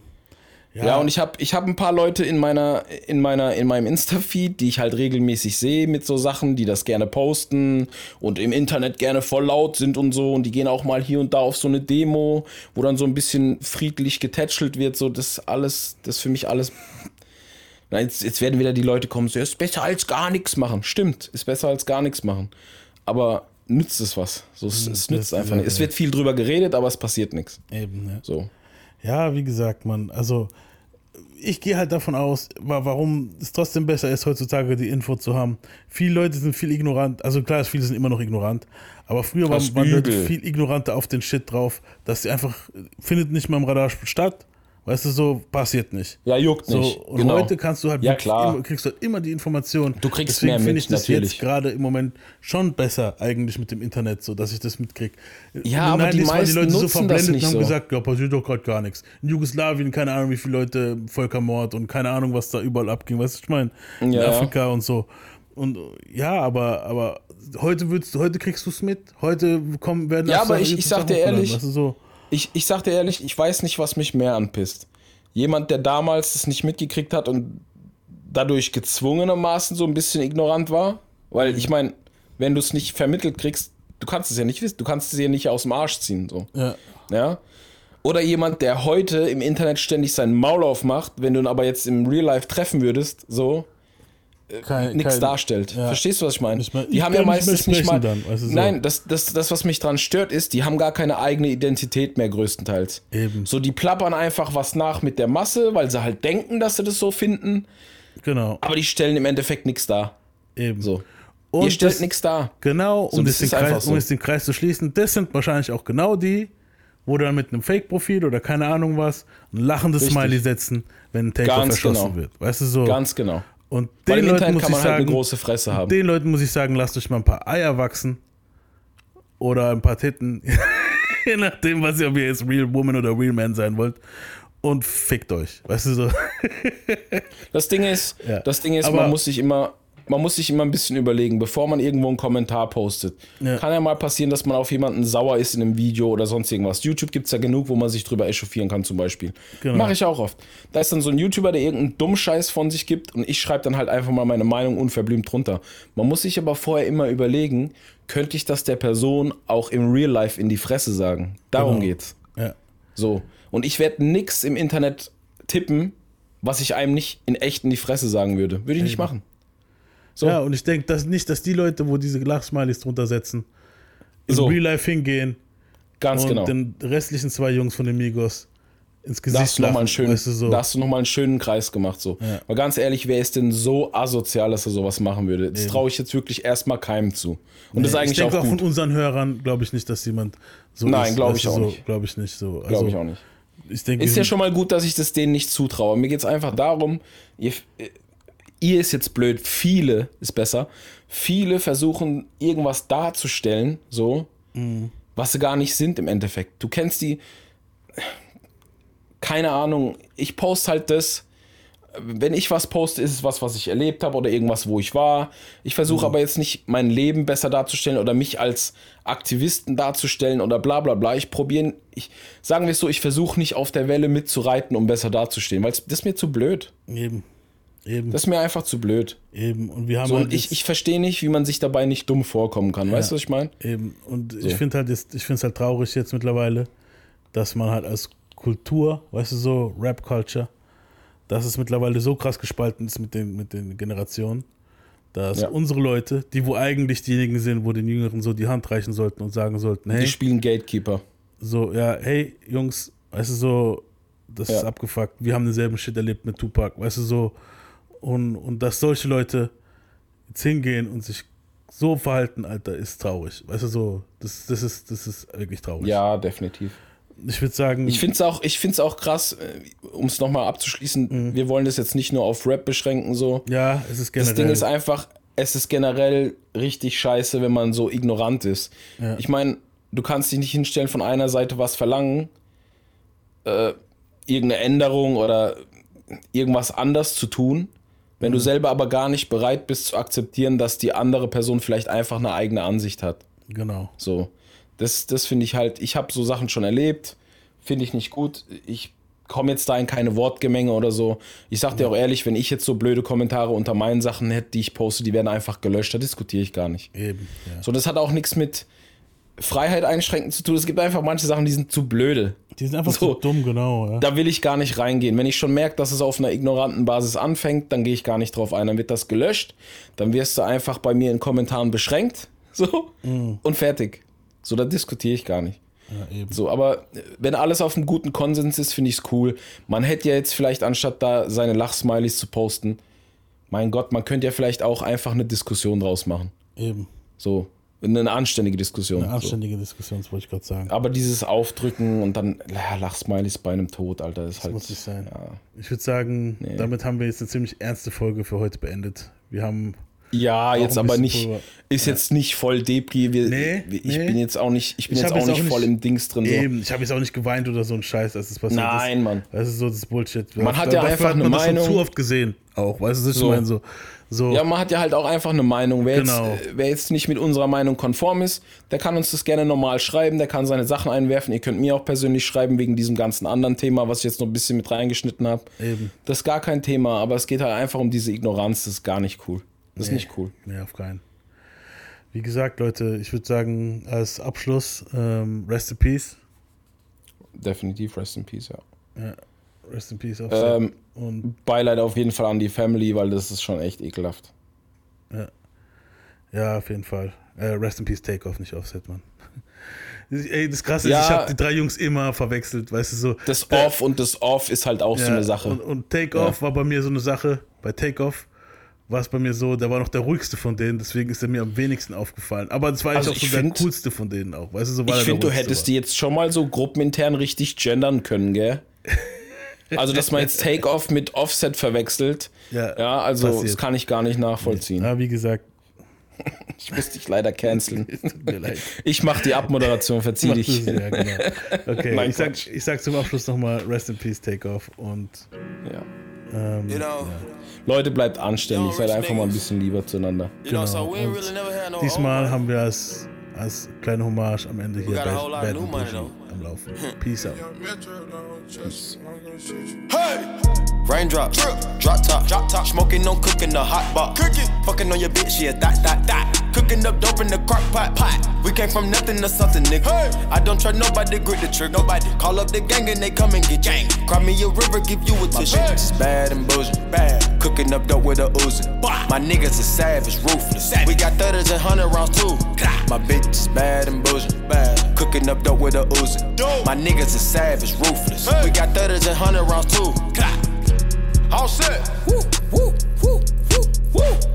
Ja, ja und ich habe ich hab ein paar Leute in meiner, in meiner, in meinem Insta-Feed, die ich halt regelmäßig sehe mit so Sachen, die das gerne posten und im Internet gerne voll laut sind und so. Und die gehen auch mal hier und da auf so eine Demo, wo dann so ein bisschen friedlich getätschelt wird. So, das alles, das für mich alles. Na, jetzt, jetzt werden wieder die Leute kommen, so, ist besser als gar nichts machen. Stimmt, ist besser als gar nichts machen. Aber nützt es was? So, es, es nützt einfach nicht. Es wird viel drüber geredet, aber es passiert nichts. Eben, ja. So. Ja, wie gesagt, man, also ich gehe halt davon aus, warum es trotzdem besser ist, heutzutage die Info zu haben. Viele Leute sind viel ignorant, also klar, viele sind immer noch ignorant, aber früher waren, waren Leute viel ignoranter auf den Shit drauf, dass sie einfach, findet nicht mal im Radar statt Weißt du, so passiert nicht. Ja, juckt so, nicht. Und genau. heute kannst du halt ja, klar. Immer, kriegst du halt immer die Information. Du kriegst Deswegen finde ich das natürlich. jetzt gerade im Moment schon besser eigentlich mit dem Internet, so dass ich das mitkriege. Ja, aber die meisten die Leute so verblendet und haben so. gesagt, ja, passiert doch gerade gar nichts. In Jugoslawien, keine Ahnung, wie viele Leute Völkermord und keine Ahnung, was da überall abging. Weißt du, ich meine, in ja. Afrika und so. Und ja, aber, aber heute würdest heute kriegst du es mit. Heute kommen werden Ja, aber ich, ich sag dir ehrlich, weißt du, so. Ich, ich sag dir ehrlich, ich weiß nicht, was mich mehr anpisst. Jemand, der damals es nicht mitgekriegt hat und dadurch gezwungenermaßen so ein bisschen ignorant war. Weil ich meine, wenn du es nicht vermittelt kriegst, du kannst es ja nicht wissen, du kannst es ja nicht aus dem Arsch ziehen. So. Ja. ja? Oder jemand, der heute im Internet ständig seinen Maul aufmacht, wenn du ihn aber jetzt im Real Life treffen würdest, so, nichts darstellt. Ja. Verstehst du, was ich meine? Die haben ja meistens nicht mal. Dann, du, so. Nein, das, das, das, was mich dran stört, ist, die haben gar keine eigene Identität mehr größtenteils. Eben. So, die plappern einfach was nach mit der Masse, weil sie halt denken, dass sie das so finden. Genau. Aber die stellen im Endeffekt nichts dar. Eben. So. Und Ihr stellt nichts dar. Genau, so, um, es den Kreis, so. um den Kreis zu schließen, das sind wahrscheinlich auch genau die, wo dann mit einem Fake-Profil oder keine Ahnung was ein lachendes Richtig. Smiley setzen, wenn ein Takeover verschossen genau. wird. Weißt du so? Ganz genau. Und den Leuten muss kann man ich sagen, halt eine große Fresse haben. Den Leuten muss ich sagen, lasst euch mal ein paar Eier wachsen oder ein paar Titten. Je nachdem, was ihr, ob ihr jetzt Real Woman oder Real Man sein wollt. Und fickt euch. Weißt du so? das Ding ist, ja. das Ding ist, Aber man muss sich immer man muss sich immer ein bisschen überlegen, bevor man irgendwo einen Kommentar postet. Ja. Kann ja mal passieren, dass man auf jemanden sauer ist in einem Video oder sonst irgendwas. YouTube gibt es ja genug, wo man sich drüber echauffieren kann, zum Beispiel. Genau. Mache ich auch oft. Da ist dann so ein YouTuber, der irgendeinen Dummscheiß von sich gibt und ich schreibe dann halt einfach mal meine Meinung unverblümt drunter. Man muss sich aber vorher immer überlegen, könnte ich das der Person auch im Real Life in die Fresse sagen? Darum genau. geht's. Ja. So. Und ich werde nichts im Internet tippen, was ich einem nicht in echt in die Fresse sagen würde. Würde ich nicht machen. So. Ja, und ich denke dass nicht, dass die Leute, wo diese Lachsmileys drunter setzen, in so. Real Life hingehen Ganz und genau. den restlichen zwei Jungs von den Migos ins Gesicht da hast du lachen, noch mal einen schönen, weißt du, so. Da hast du nochmal einen schönen Kreis gemacht. So. Ja. Aber ganz ehrlich, wer ist denn so asozial, dass er sowas machen würde? Das traue ich jetzt wirklich erstmal keinem zu. Und nee, das ist eigentlich ich denke auch, auch von unseren Hörern glaube ich nicht, dass jemand so Nein, glaube ich auch so, nicht. Glaube ich nicht so. Also, glaube ich auch nicht. Ich denke, ist ja schon mal gut, dass ich das denen nicht zutraue. Mir geht es einfach darum, ihr, ihr ist jetzt blöd, viele ist besser. Viele versuchen irgendwas darzustellen, so, mhm. was sie gar nicht sind im Endeffekt. Du kennst die, keine Ahnung, ich poste halt das. Wenn ich was poste, ist es was, was ich erlebt habe oder irgendwas, wo ich war. Ich versuche mhm. aber jetzt nicht mein Leben besser darzustellen oder mich als Aktivisten darzustellen oder bla bla bla. Ich probiere, ich, sagen wir es so, ich versuche nicht auf der Welle mitzureiten, um besser dazustehen, weil das ist mir zu blöd. Eben. Eben. Das ist mir einfach zu blöd. Eben. Und wir haben so, halt ich, ich verstehe nicht, wie man sich dabei nicht dumm vorkommen kann. Ja, weißt du, was ich meine? Eben. Und so. ich finde halt, ich finde es halt traurig jetzt mittlerweile, dass man halt als Kultur, weißt du, so Rap-Culture, dass es mittlerweile so krass gespalten ist mit den, mit den Generationen, dass ja. unsere Leute, die wo eigentlich diejenigen sind, wo den Jüngeren so die Hand reichen sollten und sagen sollten, hey. Die spielen Gatekeeper. So, ja, hey, Jungs, weißt du, so, das ja. ist abgefuckt. Wir haben denselben Shit erlebt mit Tupac, weißt du, so und, und dass solche Leute jetzt hingehen und sich so verhalten, Alter, ist traurig. Weißt du, so, das, das, ist, das ist wirklich traurig. Ja, definitiv. Ich würde sagen. Ich finde es auch, auch krass, äh, um es nochmal abzuschließen, mhm. wir wollen das jetzt nicht nur auf Rap beschränken, so. Ja, es ist generell. Das Ding ist einfach, es ist generell richtig scheiße, wenn man so ignorant ist. Ja. Ich meine, du kannst dich nicht hinstellen, von einer Seite was verlangen, äh, irgendeine Änderung oder irgendwas anders zu tun wenn du selber aber gar nicht bereit bist zu akzeptieren, dass die andere Person vielleicht einfach eine eigene Ansicht hat. Genau. So. Das, das finde ich halt, ich habe so Sachen schon erlebt, finde ich nicht gut. Ich komme jetzt da in keine Wortgemenge oder so. Ich sag dir auch ehrlich, wenn ich jetzt so blöde Kommentare unter meinen Sachen hätte, die ich poste, die werden einfach gelöscht, da diskutiere ich gar nicht. Eben. Ja. So, das hat auch nichts mit Freiheit einschränken zu tun. Es gibt einfach manche Sachen, die sind zu blöde. Die sind einfach so, zu dumm, genau. Ja. Da will ich gar nicht reingehen. Wenn ich schon merke, dass es auf einer ignoranten Basis anfängt, dann gehe ich gar nicht drauf ein. Dann wird das gelöscht. Dann wirst du einfach bei mir in Kommentaren beschränkt. So. Mhm. Und fertig. So, da diskutiere ich gar nicht. Ja, eben. So, aber wenn alles auf einem guten Konsens ist, finde ich es cool. Man hätte ja jetzt vielleicht, anstatt da seine Lachsmilies zu posten, mein Gott, man könnte ja vielleicht auch einfach eine Diskussion draus machen. Eben. So, eine anständige Diskussion. Eine anständige so. Diskussion, das wollte ich gerade sagen. Aber dieses Aufdrücken und dann ja, Lachsmilies bei einem Tod, Alter, ist das halt. muss nicht sein. Ja. Ich würde sagen, nee. damit haben wir jetzt eine ziemlich ernste Folge für heute beendet. Wir haben. Ja, jetzt aber nicht, Pulver. ist jetzt nicht voll Depri. Wir, nee, ich nee. bin jetzt auch nicht, ich bin ich jetzt, auch, jetzt nicht auch voll im Dings drin. Eben, so. ich habe jetzt auch nicht geweint oder so ein Scheiß, als es passiert Nein, ist. Mann. Das ist so das Bullshit. Man hat ja einfach hat man eine Meinung. Das schon zu oft gesehen, auch, weißt du, das so. ich meine so. So. Ja, man hat ja halt auch einfach eine Meinung. Wer, genau. jetzt, wer jetzt nicht mit unserer Meinung konform ist, der kann uns das gerne normal schreiben, der kann seine Sachen einwerfen. Ihr könnt mir auch persönlich schreiben wegen diesem ganzen anderen Thema, was ich jetzt noch ein bisschen mit reingeschnitten habe. Das ist gar kein Thema, aber es geht halt einfach um diese Ignoranz. Das ist gar nicht cool. Das nee, ist nicht cool. Nee, auf keinen. Wie gesagt, Leute, ich würde sagen, als Abschluss, ähm, Rest in Peace. Definitiv Rest in Peace, ja. Ja, Rest in Peace. Ähm, und Beileid auf jeden Fall an die Family, weil das ist schon echt ekelhaft. Ja, ja auf jeden Fall. Äh, Rest in Peace Takeoff, nicht Offset, Mann. Ey, das Krasse ja, ist, ich habe die drei Jungs immer verwechselt, weißt du so. Das Off und das Off ist halt auch ja, so eine Sache. Und, und Takeoff ja. war bei mir so eine Sache. Bei Takeoff war es bei mir so, der war noch der ruhigste von denen, deswegen ist er mir am wenigsten aufgefallen. Aber das war also auch so find, der coolste von denen auch, weißt du, so Ich finde, du hättest war. die jetzt schon mal so gruppenintern richtig gendern können, gell? Also, dass man jetzt Take-Off mit Offset verwechselt. Ja, ja also passiert. das kann ich gar nicht nachvollziehen. Ja, wie gesagt, Ich muss dich leider canceln. Tut mir leid. Ich mach die Abmoderation, verzieh dich. Ja, genau. Okay, Nein, ich, sag, ich sag zum Abschluss nochmal Rest in Peace, Takeoff und. Ja. Ähm, you know, ja. Leute, bleibt anständig, seid einfach mal ein bisschen lieber zueinander. Genau. Und diesmal haben wir als, als kleine Hommage am Ende hier Bad, Bad am Laufen. Peace out. Peace. Hey! Raindrop, drip, drop top, drop top. Smoking, no cooking, the hot pot. Cooking, fucking on your bitch, yeah, that, that, that. Cooking up dope in the crock pot, pot. We came from nothing to something, nigga. Hey. I don't trust nobody, grip the trick. Nobody call up the gang and they come and get gang. Cry me a river, give you a tissue. It's bad and bullshit, bad. Cooking up dope with a Uzi. My niggas are savage, ruthless. Savage. We got thudders and hundred rounds too. My bitch is bad and bullshit, bad. Cooking up dope with a Uzi. My niggas are savage, ruthless. Hey. We got thudders and hundred rounds too. All set. Woo, woo, woo, woo, woo.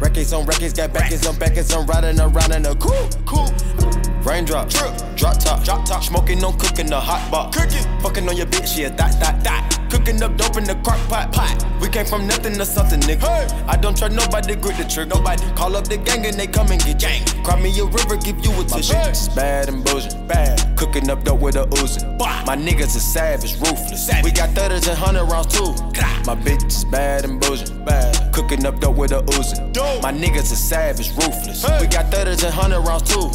Records on records, got backers on backers, I'm riding around in a cool, cool. Raindrop, drip, drop top, drop top, smoking on cooking the hot box, cooking, fucking on your bitch, yeah, that, that, that. Cooking up dope in the crock pot, pot. We came from nothing to something, nigga. Hey. I don't trust nobody, grip the trigger. Nobody call up the gang and they come and get gang. Cry me a river, give you a tissue. My bad and bullshit, bad. Cooking up dope with a Uzi. My niggas are savage, ruthless. Savage. We got thudders and hundred rounds too. My bitch is bad and bullshit, bad. Cooking up dope with a Uzi. My niggas are savage, ruthless. Hey. We got thudders and hundred rounds too.